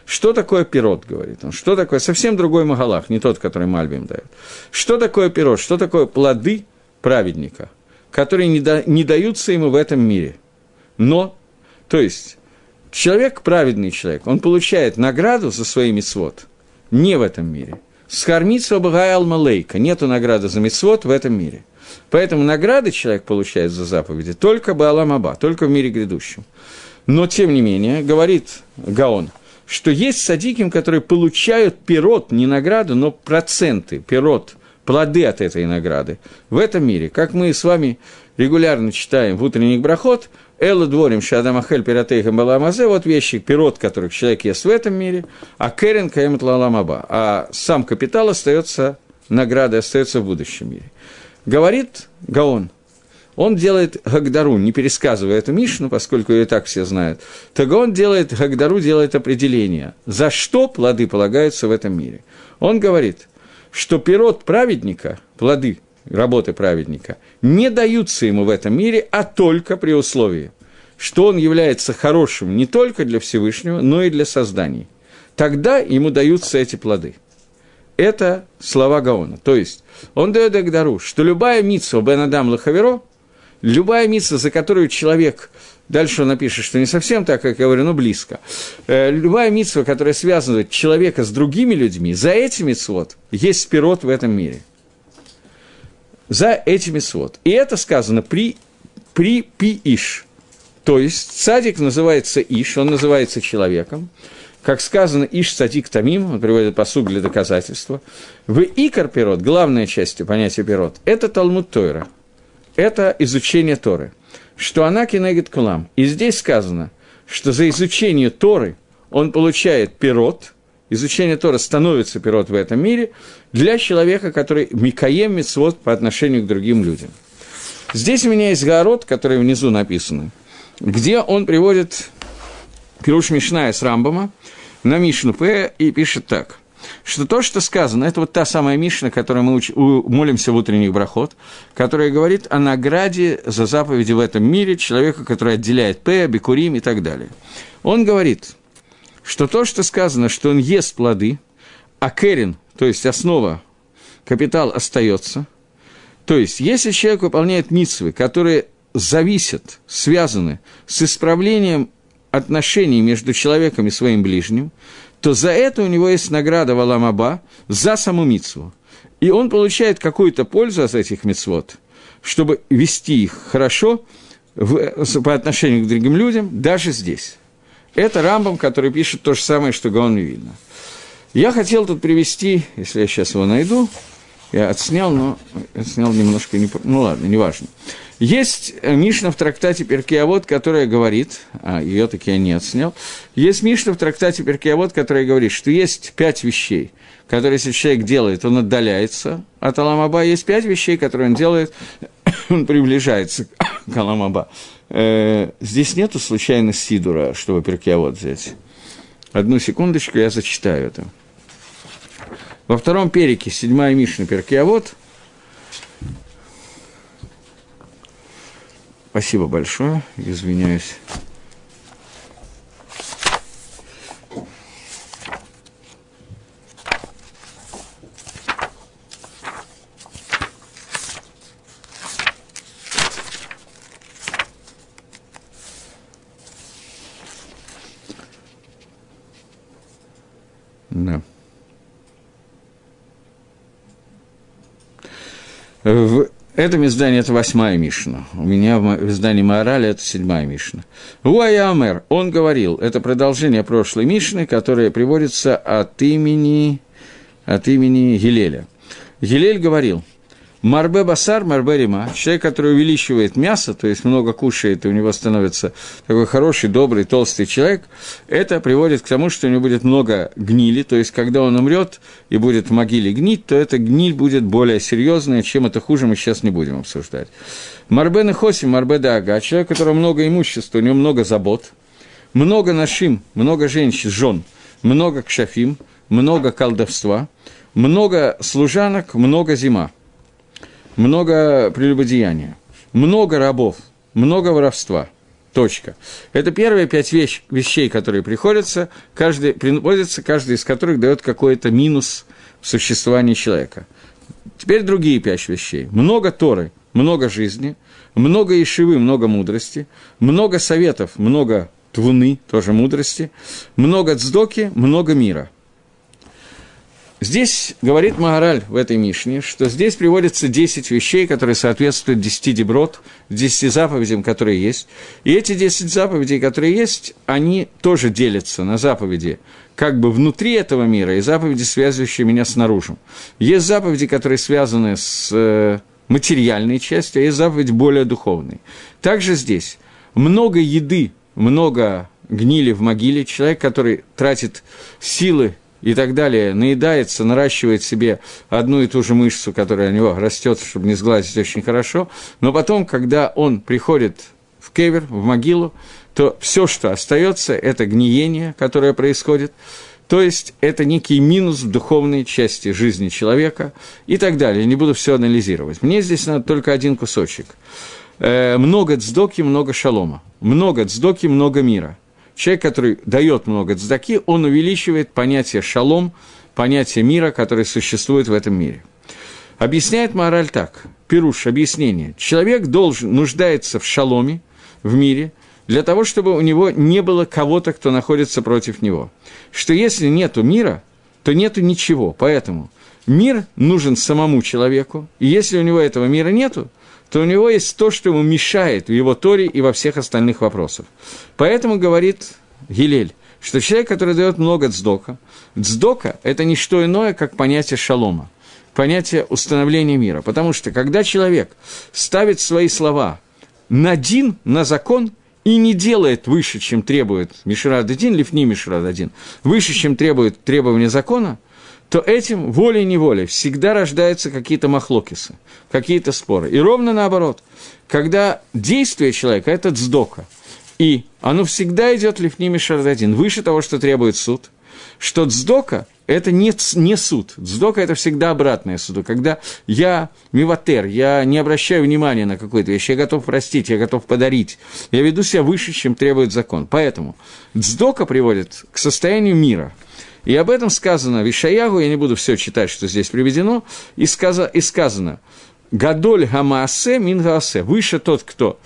Что такое пирот, говорит он? Что такое? Совсем другой Магалах, не тот, который Мальбим дает. Что такое пирот? Что такое плоды праведника, которые не, да, не даются ему в этом мире? Но, то есть, человек, праведный человек, он получает награду за свои мисвод не в этом мире. Схармитсва Багай Алмалейка, нету награды за мисвод в этом мире. Поэтому награды человек получает за заповеди только Баалам Аба, только в мире грядущем. Но, тем не менее, говорит Гаон, что есть садиким, которые получают пирот, не награду, но проценты, пирот, плоды от этой награды в этом мире. Как мы с вами регулярно читаем в утренних брахот, Элла дворим шадамахель пиратейхам баламазе, вот вещи, пирот, которых человек ест в этом мире, а керен каемет лаламаба, а сам капитал остается, награда остается в будущем мире. Говорит Гаон, он делает Гагдару, не пересказывая эту Мишну, поскольку ее и так все знают, то Гаон делает, Гагдару делает определение, за что плоды полагаются в этом мире. Он говорит, что пирот праведника, плоды работы праведника, не даются ему в этом мире, а только при условии, что он является хорошим не только для Всевышнего, но и для созданий. Тогда ему даются эти плоды – это слова Гаона. То есть, он дает Агдару, что любая митсва Бен Адам Лахаверо, любая митсва, за которую человек, дальше он напишет, что не совсем так, как я говорю, но близко, э, любая митсва, которая связывает человека с другими людьми, за эти митсвот есть спирот в этом мире. За эти митсвот. И это сказано при, при пи-иш, То есть цадик называется Иш, он называется человеком. Как сказано, Иш цадик тамим, он приводит посуд для доказательства. В Икар пирот, главная часть понятия пирот, это Талмуд Тойра. Это изучение Торы. Что она кинегит кулам. И здесь сказано, что за изучение Торы он получает пирот, изучение Торы становится пирот в этом мире для человека, который микаем мицвод по отношению к другим людям. Здесь у меня есть город, который внизу написан, где он приводит Пируш Мишная с Рамбама на Мишну П и пишет так, что то, что сказано, это вот та самая Мишна, которой мы уч- молимся в утренних брахот, которая говорит о награде за заповеди в этом мире человека, который отделяет П, Бекурим и так далее. Он говорит, что то, что сказано, что он ест плоды, а Керин, то есть основа, капитал остается – то есть, если человек выполняет митсвы, которые зависят, связаны с исправлением отношений между человеком и своим ближним, то за это у него есть награда Валамаба за саму митсву. И он получает какую-то пользу от этих митцвот, чтобы вести их хорошо в, по отношению к другим людям, даже здесь. Это Рамбам, который пишет то же самое, что Гаон видно. Я хотел тут привести, если я сейчас его найду, я отснял, но отснял немножко, не, ну ладно, неважно. Есть Мишна в трактате Перкиавод, которая говорит, а ее таки я не отснял, есть Мишна в трактате Перкиавод, которая говорит, что есть пять вещей, которые, если человек делает, он отдаляется от Аламаба, есть пять вещей, которые он делает, он приближается к Аламаба. Э, здесь нету случайно Сидура, чтобы Перкиавод взять. Одну секундочку, я зачитаю это. Во втором перике, седьмая Мишна, Перкиавод. Спасибо большое, извиняюсь. Да. В этом издании это восьмая Мишна. У меня в издании Маорали это седьмая Мишна. Уайамер, он говорил, это продолжение прошлой Мишны, которая приводится от имени, от имени Гилеля. Гилель говорил – Марбе басар, марбе рима. Человек, который увеличивает мясо, то есть много кушает, и у него становится такой хороший, добрый, толстый человек, это приводит к тому, что у него будет много гнили, то есть когда он умрет и будет в могиле гнить, то эта гниль будет более серьезная, чем это хуже, мы сейчас не будем обсуждать. Марбе нахоси, марбе дага. Человек, у которого много имущества, у него много забот, много нашим, много женщин, жен, много кшафим, много колдовства, много служанок, много зима – много прелюбодеяния, много рабов, много воровства. Точка. Это первые пять вещ, вещей, которые приходятся, каждый, приводятся, каждый из которых дает какой-то минус в существовании человека. Теперь другие пять вещей. Много Торы, много жизни, много Ишивы, много мудрости, много советов, много твуны, тоже мудрости, много цдоки, много мира – Здесь говорит Магараль в этой Мишне, что здесь приводятся 10 вещей, которые соответствуют 10 деброд, 10 заповедям, которые есть. И эти 10 заповедей, которые есть, они тоже делятся на заповеди как бы внутри этого мира и заповеди, связывающие меня снаружи. Есть заповеди, которые связаны с э, материальной частью, а есть заповедь более духовной. Также здесь много еды, много гнили в могиле, человек, который тратит силы и так далее, наедается, наращивает себе одну и ту же мышцу, которая у него растет, чтобы не сглазить очень хорошо, но потом, когда он приходит в кевер, в могилу, то все, что остается, это гниение, которое происходит, то есть это некий минус в духовной части жизни человека и так далее. Не буду все анализировать. Мне здесь надо только один кусочек. Э, много цдоки, много шалома. Много цдоки, много мира – человек, который дает много цдаки, он увеличивает понятие шалом, понятие мира, которое существует в этом мире. Объясняет мораль так, Пируш, объяснение. Человек должен, нуждается в шаломе, в мире, для того, чтобы у него не было кого-то, кто находится против него. Что если нету мира, то нету ничего. Поэтому мир нужен самому человеку, и если у него этого мира нету, то у него есть то, что ему мешает в его Торе и во всех остальных вопросах. Поэтому говорит Гилель, что человек, который дает много цдока, цдока – это не что иное, как понятие шалома, понятие установления мира. Потому что, когда человек ставит свои слова на дин, на закон, и не делает выше, чем требует Мишрададин, Лифни Мишрададин, выше, чем требует требования закона, то этим волей-неволей всегда рождаются какие-то махлокисы, какие-то споры. И ровно наоборот, когда действие человека – это дздока – и оно всегда идет лифними шардадин, выше того, что требует суд, что дздока – это не, не суд. Дздока – это всегда обратное суду. Когда я миватер, я не обращаю внимания на какую-то вещь, я готов простить, я готов подарить, я веду себя выше, чем требует закон. Поэтому дздока приводит к состоянию мира. И об этом сказано в Ишаягу, я не буду все читать, что здесь приведено, и, сказано, и сказано «Гадоль гамаасе мин гаасе» – выше тот, кто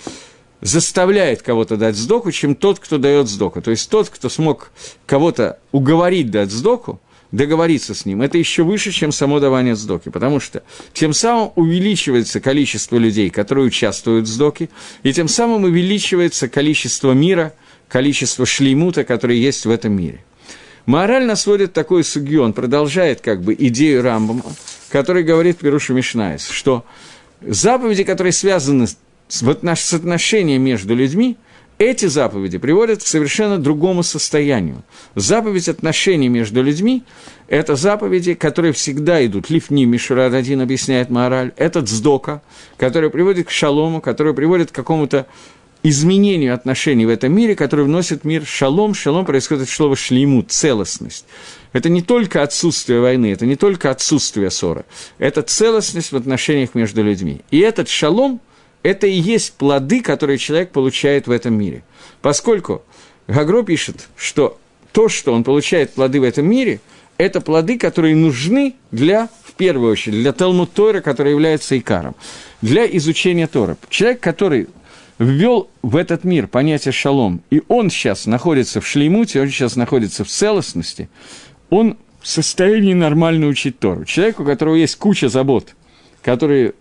заставляет кого-то дать сдоку, чем тот, кто дает сдоку. То есть тот, кто смог кого-то уговорить дать сдоку, договориться с ним, это еще выше, чем само давание сдоки, потому что тем самым увеличивается количество людей, которые участвуют в сдоке, и тем самым увеличивается количество мира, количество шлеймута, которые есть в этом мире. Мораль нас сводит такой судью, он продолжает как бы идею Рамбама, который говорит Перуша Мишнаис, что заповеди, которые связаны с отношением между людьми, эти заповеди приводят к совершенно другому состоянию. Заповедь отношений между людьми – это заповеди, которые всегда идут. Лифни Мишурад один объясняет мораль. Это дздока, который приводит к шалому, который приводит к какому-то изменению отношений в этом мире, который вносит мир шалом. Шалом происходит от слова шлейму, целостность. Это не только отсутствие войны, это не только отсутствие ссоры. Это целостность в отношениях между людьми. И этот шалом – это и есть плоды, которые человек получает в этом мире. Поскольку Гагро пишет, что то, что он получает плоды в этом мире, это плоды, которые нужны для, в первую очередь, для Талмуд Тора, который является икаром, для изучения Тора. Человек, который ввел в этот мир понятие шалом, и он сейчас находится в шлеймуте, он сейчас находится в целостности, он в состоянии нормально учить Тору. Человек, у которого есть куча забот, которые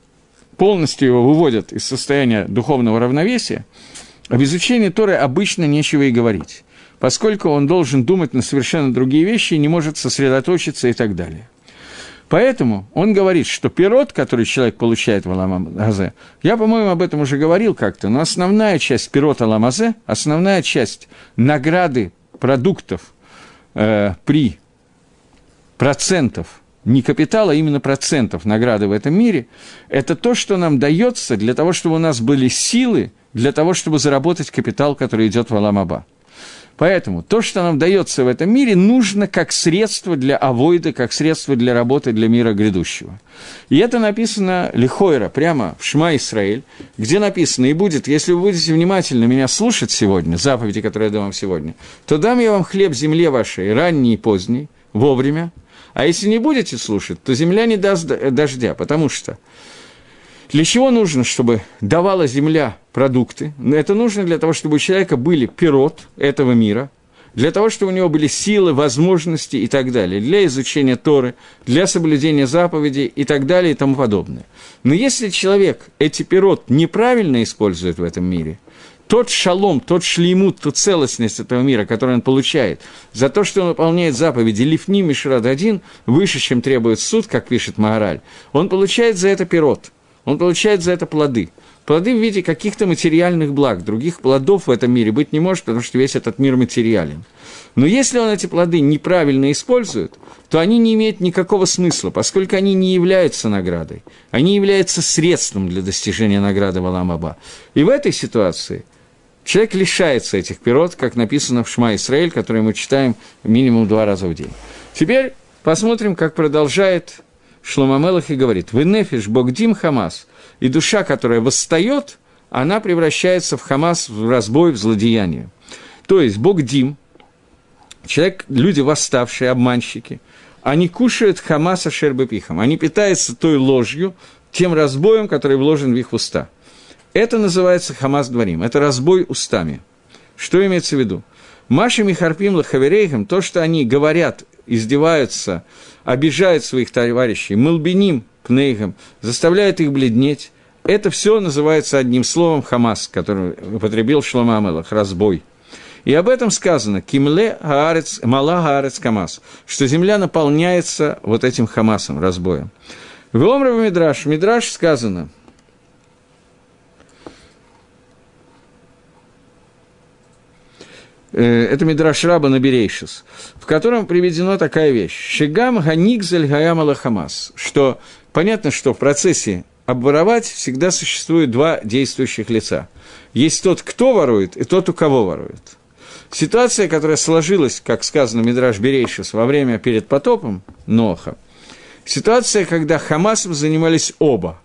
полностью его выводят из состояния духовного равновесия, об изучении Торы обычно нечего и говорить, поскольку он должен думать на совершенно другие вещи и не может сосредоточиться и так далее. Поэтому он говорит, что пирот, который человек получает в Аламазе, я, по-моему, об этом уже говорил как-то, но основная часть пирота Аламазе, основная часть награды продуктов э, при процентов не капитала, а именно процентов награды в этом мире, это то, что нам дается для того, чтобы у нас были силы, для того, чтобы заработать капитал, который идет в Аламаба. Поэтому то, что нам дается в этом мире, нужно как средство для авойда, как средство для работы для мира грядущего. И это написано Лихойра, прямо в Шма Исраиль, где написано, и будет, если вы будете внимательно меня слушать сегодня, заповеди, которые я дам вам сегодня, то дам я вам хлеб земле вашей, ранний и поздний, вовремя, а если не будете слушать, то земля не даст дождя, потому что для чего нужно, чтобы давала земля продукты? Это нужно для того, чтобы у человека были пирот этого мира, для того, чтобы у него были силы, возможности и так далее, для изучения Торы, для соблюдения заповедей и так далее и тому подобное. Но если человек эти пирот неправильно использует в этом мире – тот шалом, тот шлеймут, ту целостность этого мира, который он получает, за то, что он выполняет заповеди Лифни Мишрад один, выше, чем требует суд, как пишет Маораль, он получает за это пирот, он получает за это плоды. Плоды в виде каких-то материальных благ, других плодов в этом мире быть не может, потому что весь этот мир материален. Но если он эти плоды неправильно использует, то они не имеют никакого смысла, поскольку они не являются наградой. Они являются средством для достижения награды Валамаба. И в этой ситуации Человек лишается этих пирот, как написано в Шма Исраиль, который мы читаем минимум два раза в день. Теперь посмотрим, как продолжает Шломамелах и говорит, «Вы нефиш богдим Хамас», и душа, которая восстает, она превращается в Хамас, в разбой, в злодеяние. То есть богдим, человек, люди восставшие, обманщики, они кушают Хамаса шербепихом, они питаются той ложью, тем разбоем, который вложен в их уста – это называется хамас дворим, это разбой устами. Что имеется в виду? Маши Михарпим Лахаверейхам, то, что они говорят, издеваются, обижают своих товарищей, мылбиним пнейхам, заставляют их бледнеть, это все называется одним словом «хамас», который употребил Шлома Амелах, «разбой». И об этом сказано «Кимле гаарец, мала гаарец камас», что земля наполняется вот этим хамасом, разбоем. В Омре Мидраш, Мидраш сказано – это Мидраш Раба Наберейшис, в котором приведена такая вещь. Шигам ганигзель гаямала хамас, что понятно, что в процессе обворовать всегда существует два действующих лица. Есть тот, кто ворует, и тот, у кого ворует. Ситуация, которая сложилась, как сказано Мидраш Берейшис, во время перед потопом Ноха, ситуация, когда Хамасом занимались оба,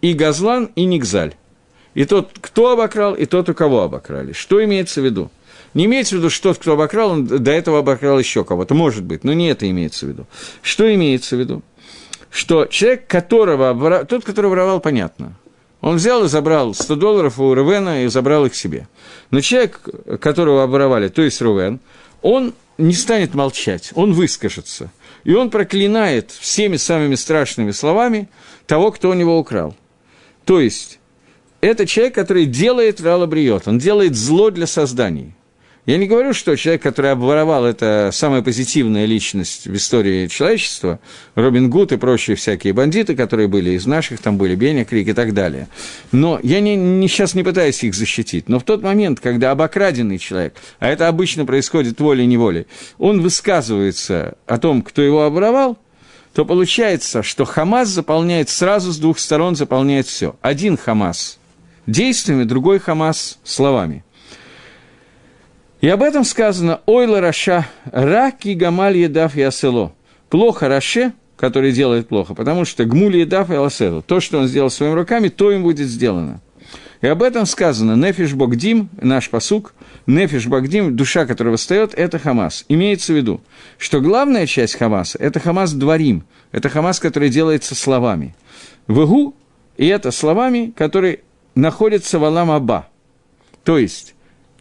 и Газлан, и Нигзаль. И тот, кто обокрал, и тот, у кого обокрали. Что имеется в виду? Не имеется в виду, что тот, кто обокрал, он до этого обокрал еще кого-то. Может быть, но не это имеется в виду. Что имеется в виду? Что человек, которого обворовал, тот, который воровал, понятно. Он взял и забрал 100 долларов у Рувена и забрал их себе. Но человек, которого оборовали, то есть Рувен, он не станет молчать, он выскажется. И он проклинает всеми самыми страшными словами того, кто у него украл. То есть, это человек, который делает ралобриот, он делает зло для созданий. Я не говорю, что человек, который обворовал, это самая позитивная личность в истории человечества, Робин Гуд и прочие всякие бандиты, которые были из наших, там были Беня Крик и так далее. Но я не, не, сейчас не пытаюсь их защитить. Но в тот момент, когда обокраденный человек, а это обычно происходит волей-неволей, он высказывается о том, кто его обворовал, то получается, что חמס заполняет сразу с двух сторон, заполняет все. Один חמס действиями, другой חמס словами – и об этом сказано «אוי לרשע, раки гамаль едав ясело». Плохо Раше, который делает плохо, потому что гмуль едав и аласело. То, что он сделал своими руками, то им будет сделано. И об этом сказано «Нефиш Богдим», наш посук, «Нефиш Богдим», душа, которая восстает, это Хамас. Имеется в виду, что главная часть Хамаса – это Хамас Дворим, это Хамас, который делается словами. Вегу, и это словами, которые находятся в Алам Аба. То есть,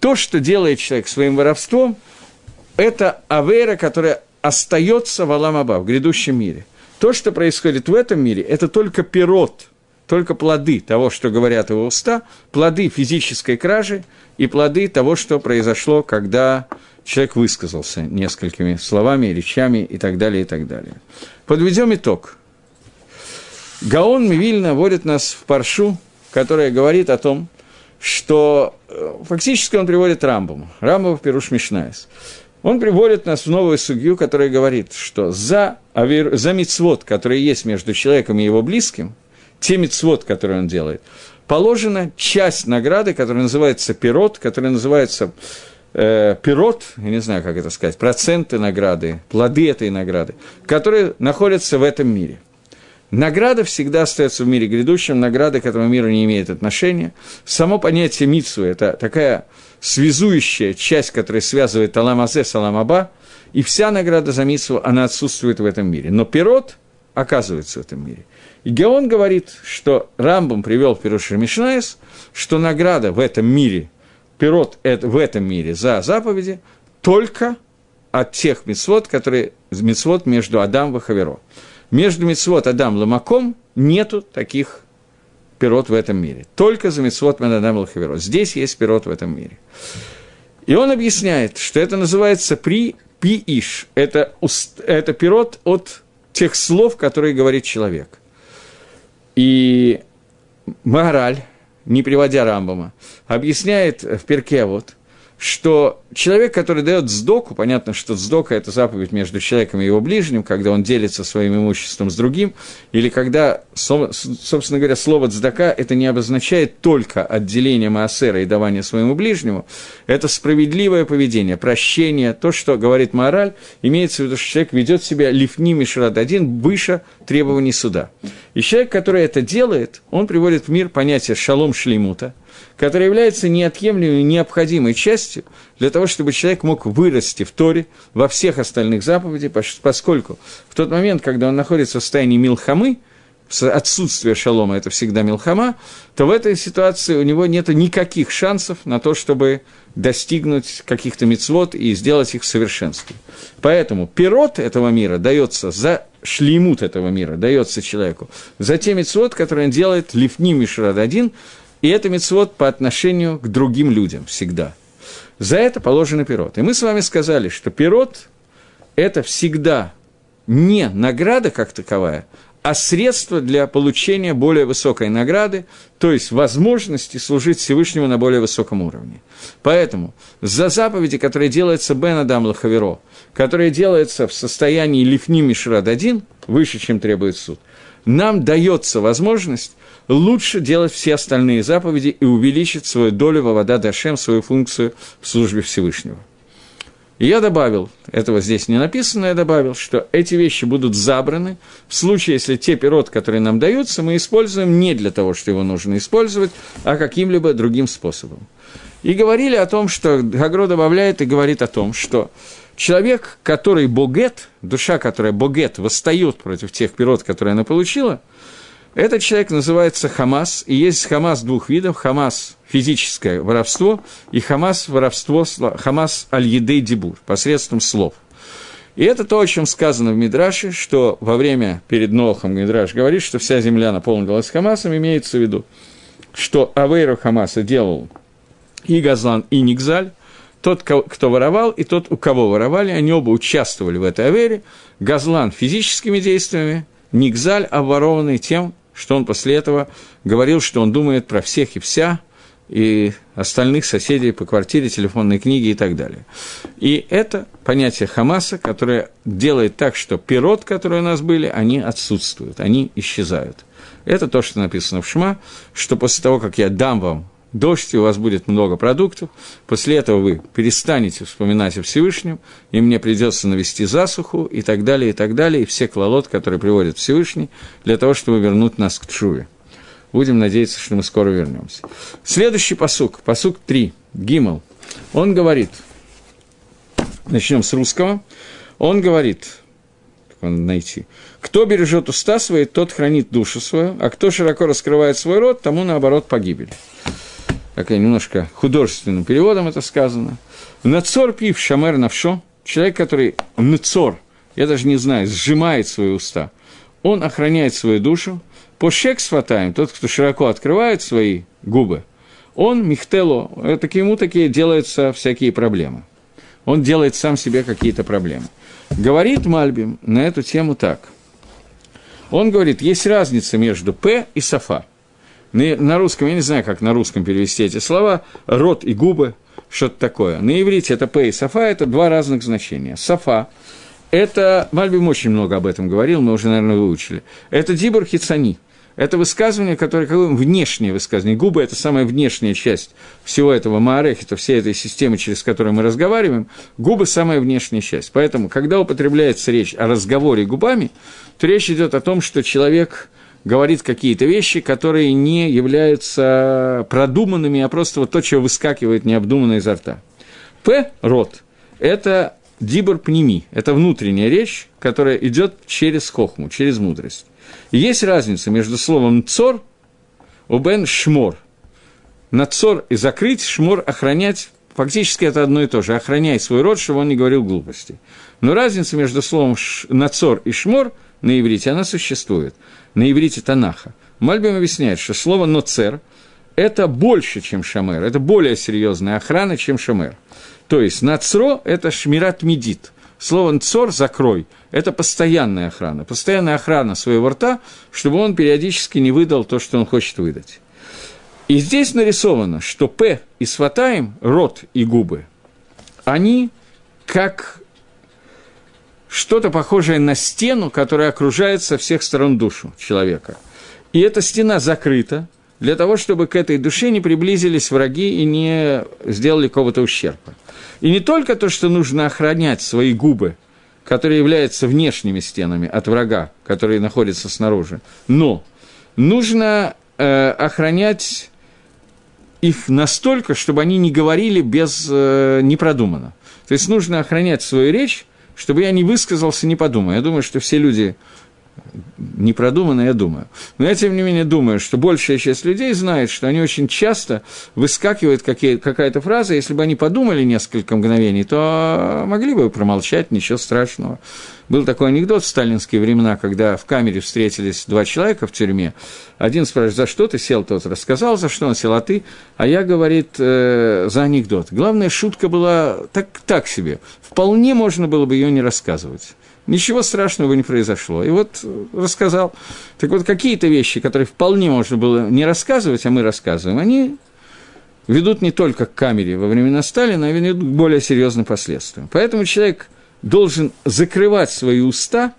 то, что делает человек своим воровством, это авера, которая остается в Аламаба, в грядущем мире. То, что происходит в этом мире, это только пирот, только плоды того, что говорят его уста, плоды физической кражи и плоды того, что произошло, когда человек высказался несколькими словами, речами и так далее, и так далее. Подведем итог. Гаон Мивильна вводит нас в паршу, которая говорит о том, что э, фактически он приводит Рамбам, Рамбам Пируш Мишнайс. Он приводит нас в новую судью, которая говорит, что за, авир, за мицвод, который есть между человеком и его близким, те мицвод, которые он делает, положена часть награды, которая называется пирот, которая называется э, пирот, я не знаю, как это сказать, проценты награды, плоды этой награды, которые находятся в этом мире – Награда всегда остается в мире грядущем, награда к этому миру не имеет отношения. Само понятие митсу – это такая связующая часть, которая связывает Аламазе с Аламаба, и вся награда за митсу, она отсутствует в этом мире. Но пирот оказывается в этом мире. И Геон говорит, что Рамбом привел в Пируш Мишнаес, что награда в этом мире, пирот в этом мире за заповеди, только от тех мецвод, которые мецвод между Адам и Хаверо между Мицвод Адам Ламаком нету таких пирот в этом мире. Только за Мицвод Адам Лахаверот. Здесь есть пирот в этом мире. И он объясняет, что это называется при пииш. Это, это пирот от тех слов, которые говорит человек. И Магараль, не приводя Рамбама, объясняет в перке вот, что человек, который дает сдоку, понятно, что сдока – это заповедь между человеком и его ближним, когда он делится своим имуществом с другим, или когда, собственно говоря, слово «цдака» – это не обозначает только отделение Маасера и давание своему ближнему, это справедливое поведение, прощение, то, что говорит мораль, имеется в виду, что человек ведет себя лифни мишрад один выше требований суда. И человек, который это делает, он приводит в мир понятие шалом шлеймута – которая является неотъемлемой, необходимой частью для того, чтобы человек мог вырасти в Торе во всех остальных заповедях, поскольку в тот момент, когда он находится в состоянии милхамы, отсутствие шалома – это всегда милхама, то в этой ситуации у него нет никаких шансов на то, чтобы достигнуть каких-то мецвод и сделать их в совершенстве. Поэтому пирот этого мира дается за шлеймут этого мира, дается человеку, за те мецвод, которые он делает лифни мишрад один, и это мецвод по отношению к другим людям всегда. За это положено пирот. И мы с вами сказали, что пирот – это всегда не награда как таковая, а средство для получения более высокой награды, то есть возможности служить Всевышнему на более высоком уровне. Поэтому за заповеди, которые делаются Бен Адам Лахаверо, которые делаются в состоянии Лифни Мишрад один, выше, чем требует суд, нам дается возможность лучше делать все остальные заповеди и увеличить свою долю во вода Дашем, свою функцию в службе Всевышнего. И я добавил, этого здесь не написано, я добавил, что эти вещи будут забраны в случае, если те пирот, которые нам даются, мы используем не для того, что его нужно использовать, а каким-либо другим способом. И говорили о том, что Гагро добавляет и говорит о том, что человек, который богет, душа, которая богет, восстает против тех пирот, которые она получила – этот человек называется Хамас, и есть Хамас двух видов. Хамас – физическое воровство, и Хамас – воровство, Хамас аль-едей дебур, посредством слов. И это то, о чем сказано в Мидраше, что во время перед Нохом Мидраш говорит, что вся земля наполнилась Хамасом, имеется в виду, что Авейру Хамаса делал и Газлан, и Нигзаль, тот, кто воровал, и тот, у кого воровали, они оба участвовали в этой Авере. Газлан физическими действиями, Нигзаль обворованный тем, что он после этого говорил, что он думает про всех и вся, и остальных соседей по квартире, телефонной книге и так далее. И это понятие Хамаса, которое делает так, что пирот, которые у нас были, они отсутствуют, они исчезают. Это то, что написано в Шма, что после того, как я дам вам дождь, и у вас будет много продуктов, после этого вы перестанете вспоминать о Всевышнем, и мне придется навести засуху, и так далее, и так далее, и все клалот, которые приводят Всевышний, для того, чтобы вернуть нас к Чуве. Будем надеяться, что мы скоро вернемся. Следующий посук, посук 3, Гимал. Он говорит, начнем с русского, он говорит, надо найти, кто бережет уста свои, тот хранит душу свою, а кто широко раскрывает свой рот, тому, наоборот, погибель такая немножко художественным переводом это сказано. Нацор пив шамер навшо, человек, который нацор, я даже не знаю, сжимает свои уста, он охраняет свою душу, по шек сватаем, тот, кто широко открывает свои губы, он михтело, это ему такие делаются всякие проблемы. Он делает сам себе какие-то проблемы. Говорит Мальбим на эту тему так. Он говорит, есть разница между «п» и «сафа». На русском, я не знаю, как на русском перевести эти слова, рот и губы, что-то такое. На иврите это «п» и «сафа» – это два разных значения. «Сафа» – это, Мальбим очень много об этом говорил, мы уже, наверное, выучили. Это «дибур хицани», это высказывание, которое какое внешнее высказывание. Губы – это самая внешняя часть всего этого маарехита, всей этой системы, через которую мы разговариваем. Губы – самая внешняя часть. Поэтому, когда употребляется речь о разговоре губами, то речь идет о том, что человек – говорит какие-то вещи, которые не являются продуманными, а просто вот то, что выскакивает необдуманно изо рта. П – рот. Это дибор пними, это внутренняя речь, которая идет через хохму, через мудрость. И есть разница между словом «цор» у бен «шмор». Нацор и закрыть, шмор – охранять, фактически это одно и то же. Охраняй свой рот, чтобы он не говорил глупостей. Но разница между словом «нацор» и «шмор» на иврите, она существует на иврите Танаха. Мальбим объясняет, что слово «ноцер» – это больше, чем шамер, это более серьезная охрана, чем шамер. То есть «нацро» – это шмират медит. Слово «нцор» – «закрой» – это постоянная охрана. Постоянная охрана своего рта, чтобы он периодически не выдал то, что он хочет выдать. И здесь нарисовано, что «п» и «сватаем» – рот и губы, они как что-то похожее на стену, которая окружает со всех сторон душу человека. И эта стена закрыта для того, чтобы к этой душе не приблизились враги и не сделали какого-то ущерба. И не только то, что нужно охранять свои губы, которые являются внешними стенами от врага, которые находятся снаружи, но нужно э, охранять их настолько, чтобы они не говорили без э, непродуманно. То есть нужно охранять свою речь чтобы я не высказался, не подумая. Я думаю, что все люди непродуманно, я думаю. Но я, тем не менее, думаю, что большая часть людей знает, что они очень часто выскакивают какая-то фраза, если бы они подумали несколько мгновений, то могли бы промолчать, ничего страшного. Был такой анекдот в сталинские времена, когда в камере встретились два человека в тюрьме. Один спрашивает, за что ты сел, тот рассказал, за что он сел, а ты, а я, говорит, э, за анекдот. Главная шутка была так, так себе. Вполне можно было бы ее не рассказывать. Ничего страшного не произошло. И вот рассказал. Так вот, какие-то вещи, которые вполне можно было не рассказывать, а мы рассказываем, они ведут не только к камере во времена Сталина, а ведут к более серьезным последствиям. Поэтому человек должен закрывать свои уста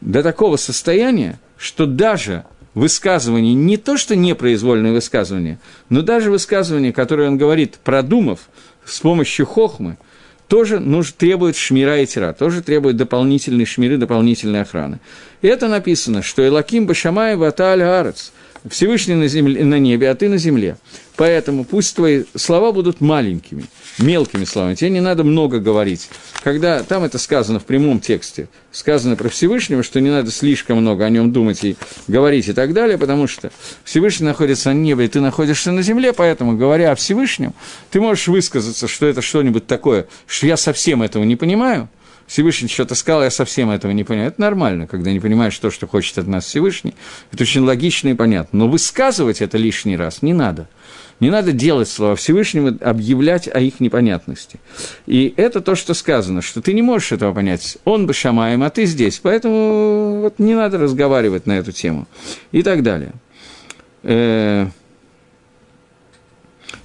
до такого состояния, что даже высказывание, не то что непроизвольное высказывание, но даже высказывание, которое он говорит, продумав с помощью хохмы, тоже нужно, требует шмира и тира, тоже требует дополнительной шмиры, дополнительной охраны. И это написано, что Элаким Башамай Ваталь Арец, Всевышний на, земле, на небе, а ты на земле. Поэтому пусть твои слова будут маленькими, мелкими словами. Тебе не надо много говорить. Когда там это сказано в прямом тексте, сказано про Всевышнего, что не надо слишком много о нем думать и говорить и так далее, потому что Всевышний находится на небе, и ты находишься на земле, поэтому, говоря о Всевышнем, ты можешь высказаться, что это что-нибудь такое, что я совсем этого не понимаю – Всевышний что-то сказал, я совсем этого не понимаю. Это нормально, когда не понимаешь то, что хочет от нас Всевышний. Это очень логично и понятно. Но высказывать это лишний раз не надо. Не надо делать слова Всевышнего, объявлять о их непонятности. И это то, что сказано, что ты не можешь этого понять. Он бы шамаем, а ты здесь. Поэтому вот не надо разговаривать на эту тему. И так далее. Э,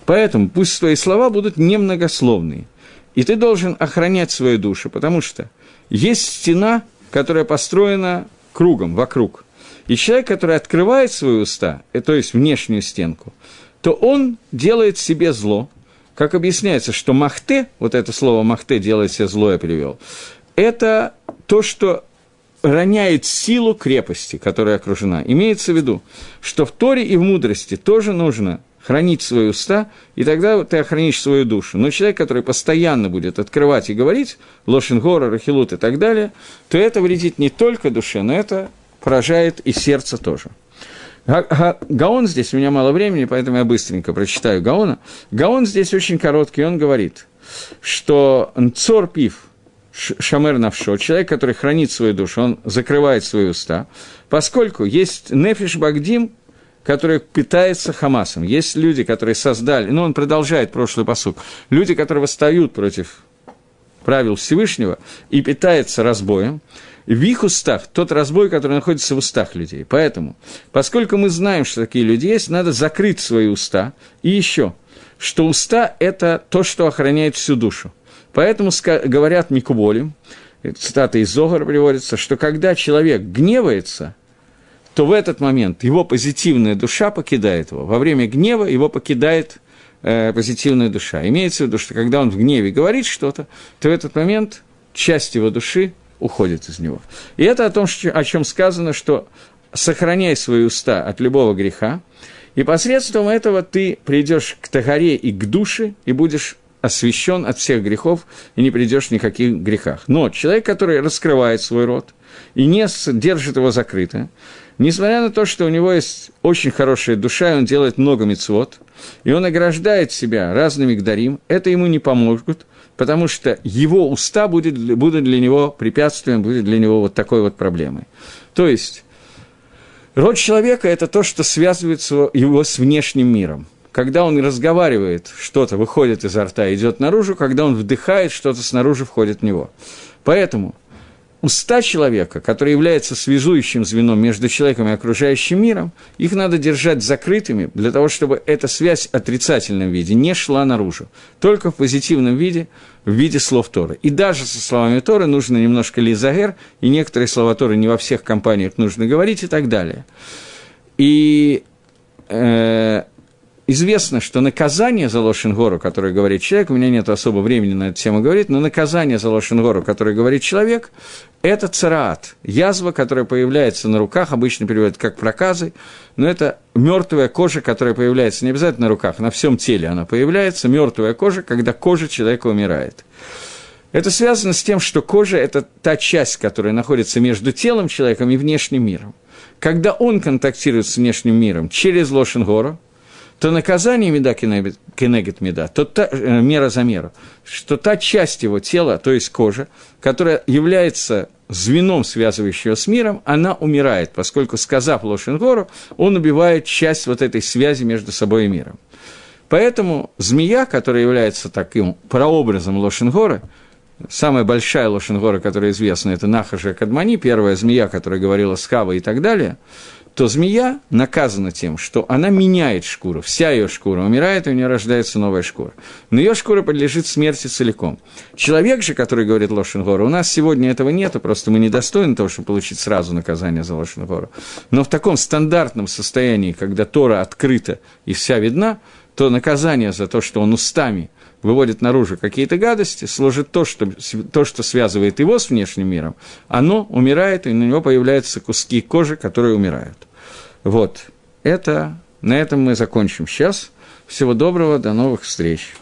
поэтому пусть твои слова будут немногословные – и ты должен охранять свою душу, потому что есть стена, которая построена кругом, вокруг. И человек, который открывает свои уста, э, то есть внешнюю стенку, то он делает себе зло. Как объясняется, что махте, вот это слово махте делает себе зло, я привел, это то, что роняет силу крепости, которая окружена. Имеется в виду, что в Торе и в мудрости тоже нужно хранить свои уста, и тогда ты охранишь свою душу. Но человек, который постоянно будет открывать и говорить, лошингора, рахилут и так далее, то это вредит не только душе, но это поражает и сердце тоже. Гаон здесь, у меня мало времени, поэтому я быстренько прочитаю Гаона. Гаон здесь очень короткий, он говорит, что Нцор Пив, Шамер Навшо, человек, который хранит свою душу, он закрывает свои уста, поскольку есть Нефиш Багдим, который питается Хамасом. Есть люди, которые создали, ну, он продолжает прошлый посуд, люди, которые восстают против правил Всевышнего и питается разбоем, в их устах тот разбой, который находится в устах людей. Поэтому, поскольку мы знаем, что такие люди есть, надо закрыть свои уста. И еще, что уста – это то, что охраняет всю душу. Поэтому говорят Микуболим, цитата из Зогара приводится, что когда человек гневается, то в этот момент его позитивная душа покидает его. Во время гнева его покидает э, позитивная душа. Имеется в виду, что когда он в гневе говорит что-то, то в этот момент часть его души уходит из него. И это о том, о чем сказано, что сохраняй свои уста от любого греха, и посредством этого ты придешь к Тагаре и к душе, и будешь освящен от всех грехов, и не придешь в никаких грехах. Но человек, который раскрывает свой рот и не держит его закрыто, Несмотря на то, что у него есть очень хорошая душа, и он делает много мецвод, и он ограждает себя разными гдарим, это ему не поможет, потому что его уста будет, будут для него препятствием, будет для него вот такой вот проблемой. То есть, род человека – это то, что связывает его с внешним миром. Когда он разговаривает, что-то выходит изо рта идет наружу, когда он вдыхает, что-то снаружи входит в него. Поэтому – уста человека, который является связующим звеном между человеком и окружающим миром, их надо держать закрытыми для того, чтобы эта связь в отрицательном виде не шла наружу, только в позитивном виде, в виде слов Торы. И даже со словами Торы нужно немножко лизагер, и некоторые слова Торы не во всех компаниях нужно говорить и так далее. И э, Известно, что наказание за Лошенгору, которое говорит человек, у меня нет особо времени на эту тему говорить, но наказание за Лошенгору, которое говорит человек, это цараат, язва, которая появляется на руках, обычно переводят как проказы, но это мертвая кожа, которая появляется не обязательно на руках, на всем теле она появляется, мертвая кожа, когда кожа человека умирает. Это связано с тем, что кожа – это та часть, которая находится между телом человека и внешним миром. Когда он контактирует с внешним миром через Лошенгору, то наказание меда кенегет меда, то та, э, мера за меру, что та часть его тела, то есть кожа, которая является звеном, связывающего с миром, она умирает, поскольку, сказав Лошенгору, он убивает часть вот этой связи между собой и миром. Поэтому змея, которая является таким прообразом Лошенгора, самая большая Лошенгора, которая известна, это Нахаша Кадмани, первая змея, которая говорила с Хавой и так далее, то змея наказана тем, что она меняет шкуру, вся ее шкура умирает, и у нее рождается новая шкура. Но ее шкура подлежит смерти целиком. Человек же, который говорит Лошенгора, у нас сегодня этого нет, просто мы недостойны того, чтобы получить сразу наказание за Лошенгора. Но в таком стандартном состоянии, когда Тора открыта и вся видна, то наказание за то, что он устами выводит наружу какие-то гадости, служит то что, то, что связывает его с внешним миром, оно умирает, и на него появляются куски кожи, которые умирают. Вот, это, на этом мы закончим сейчас. Всего доброго, до новых встреч.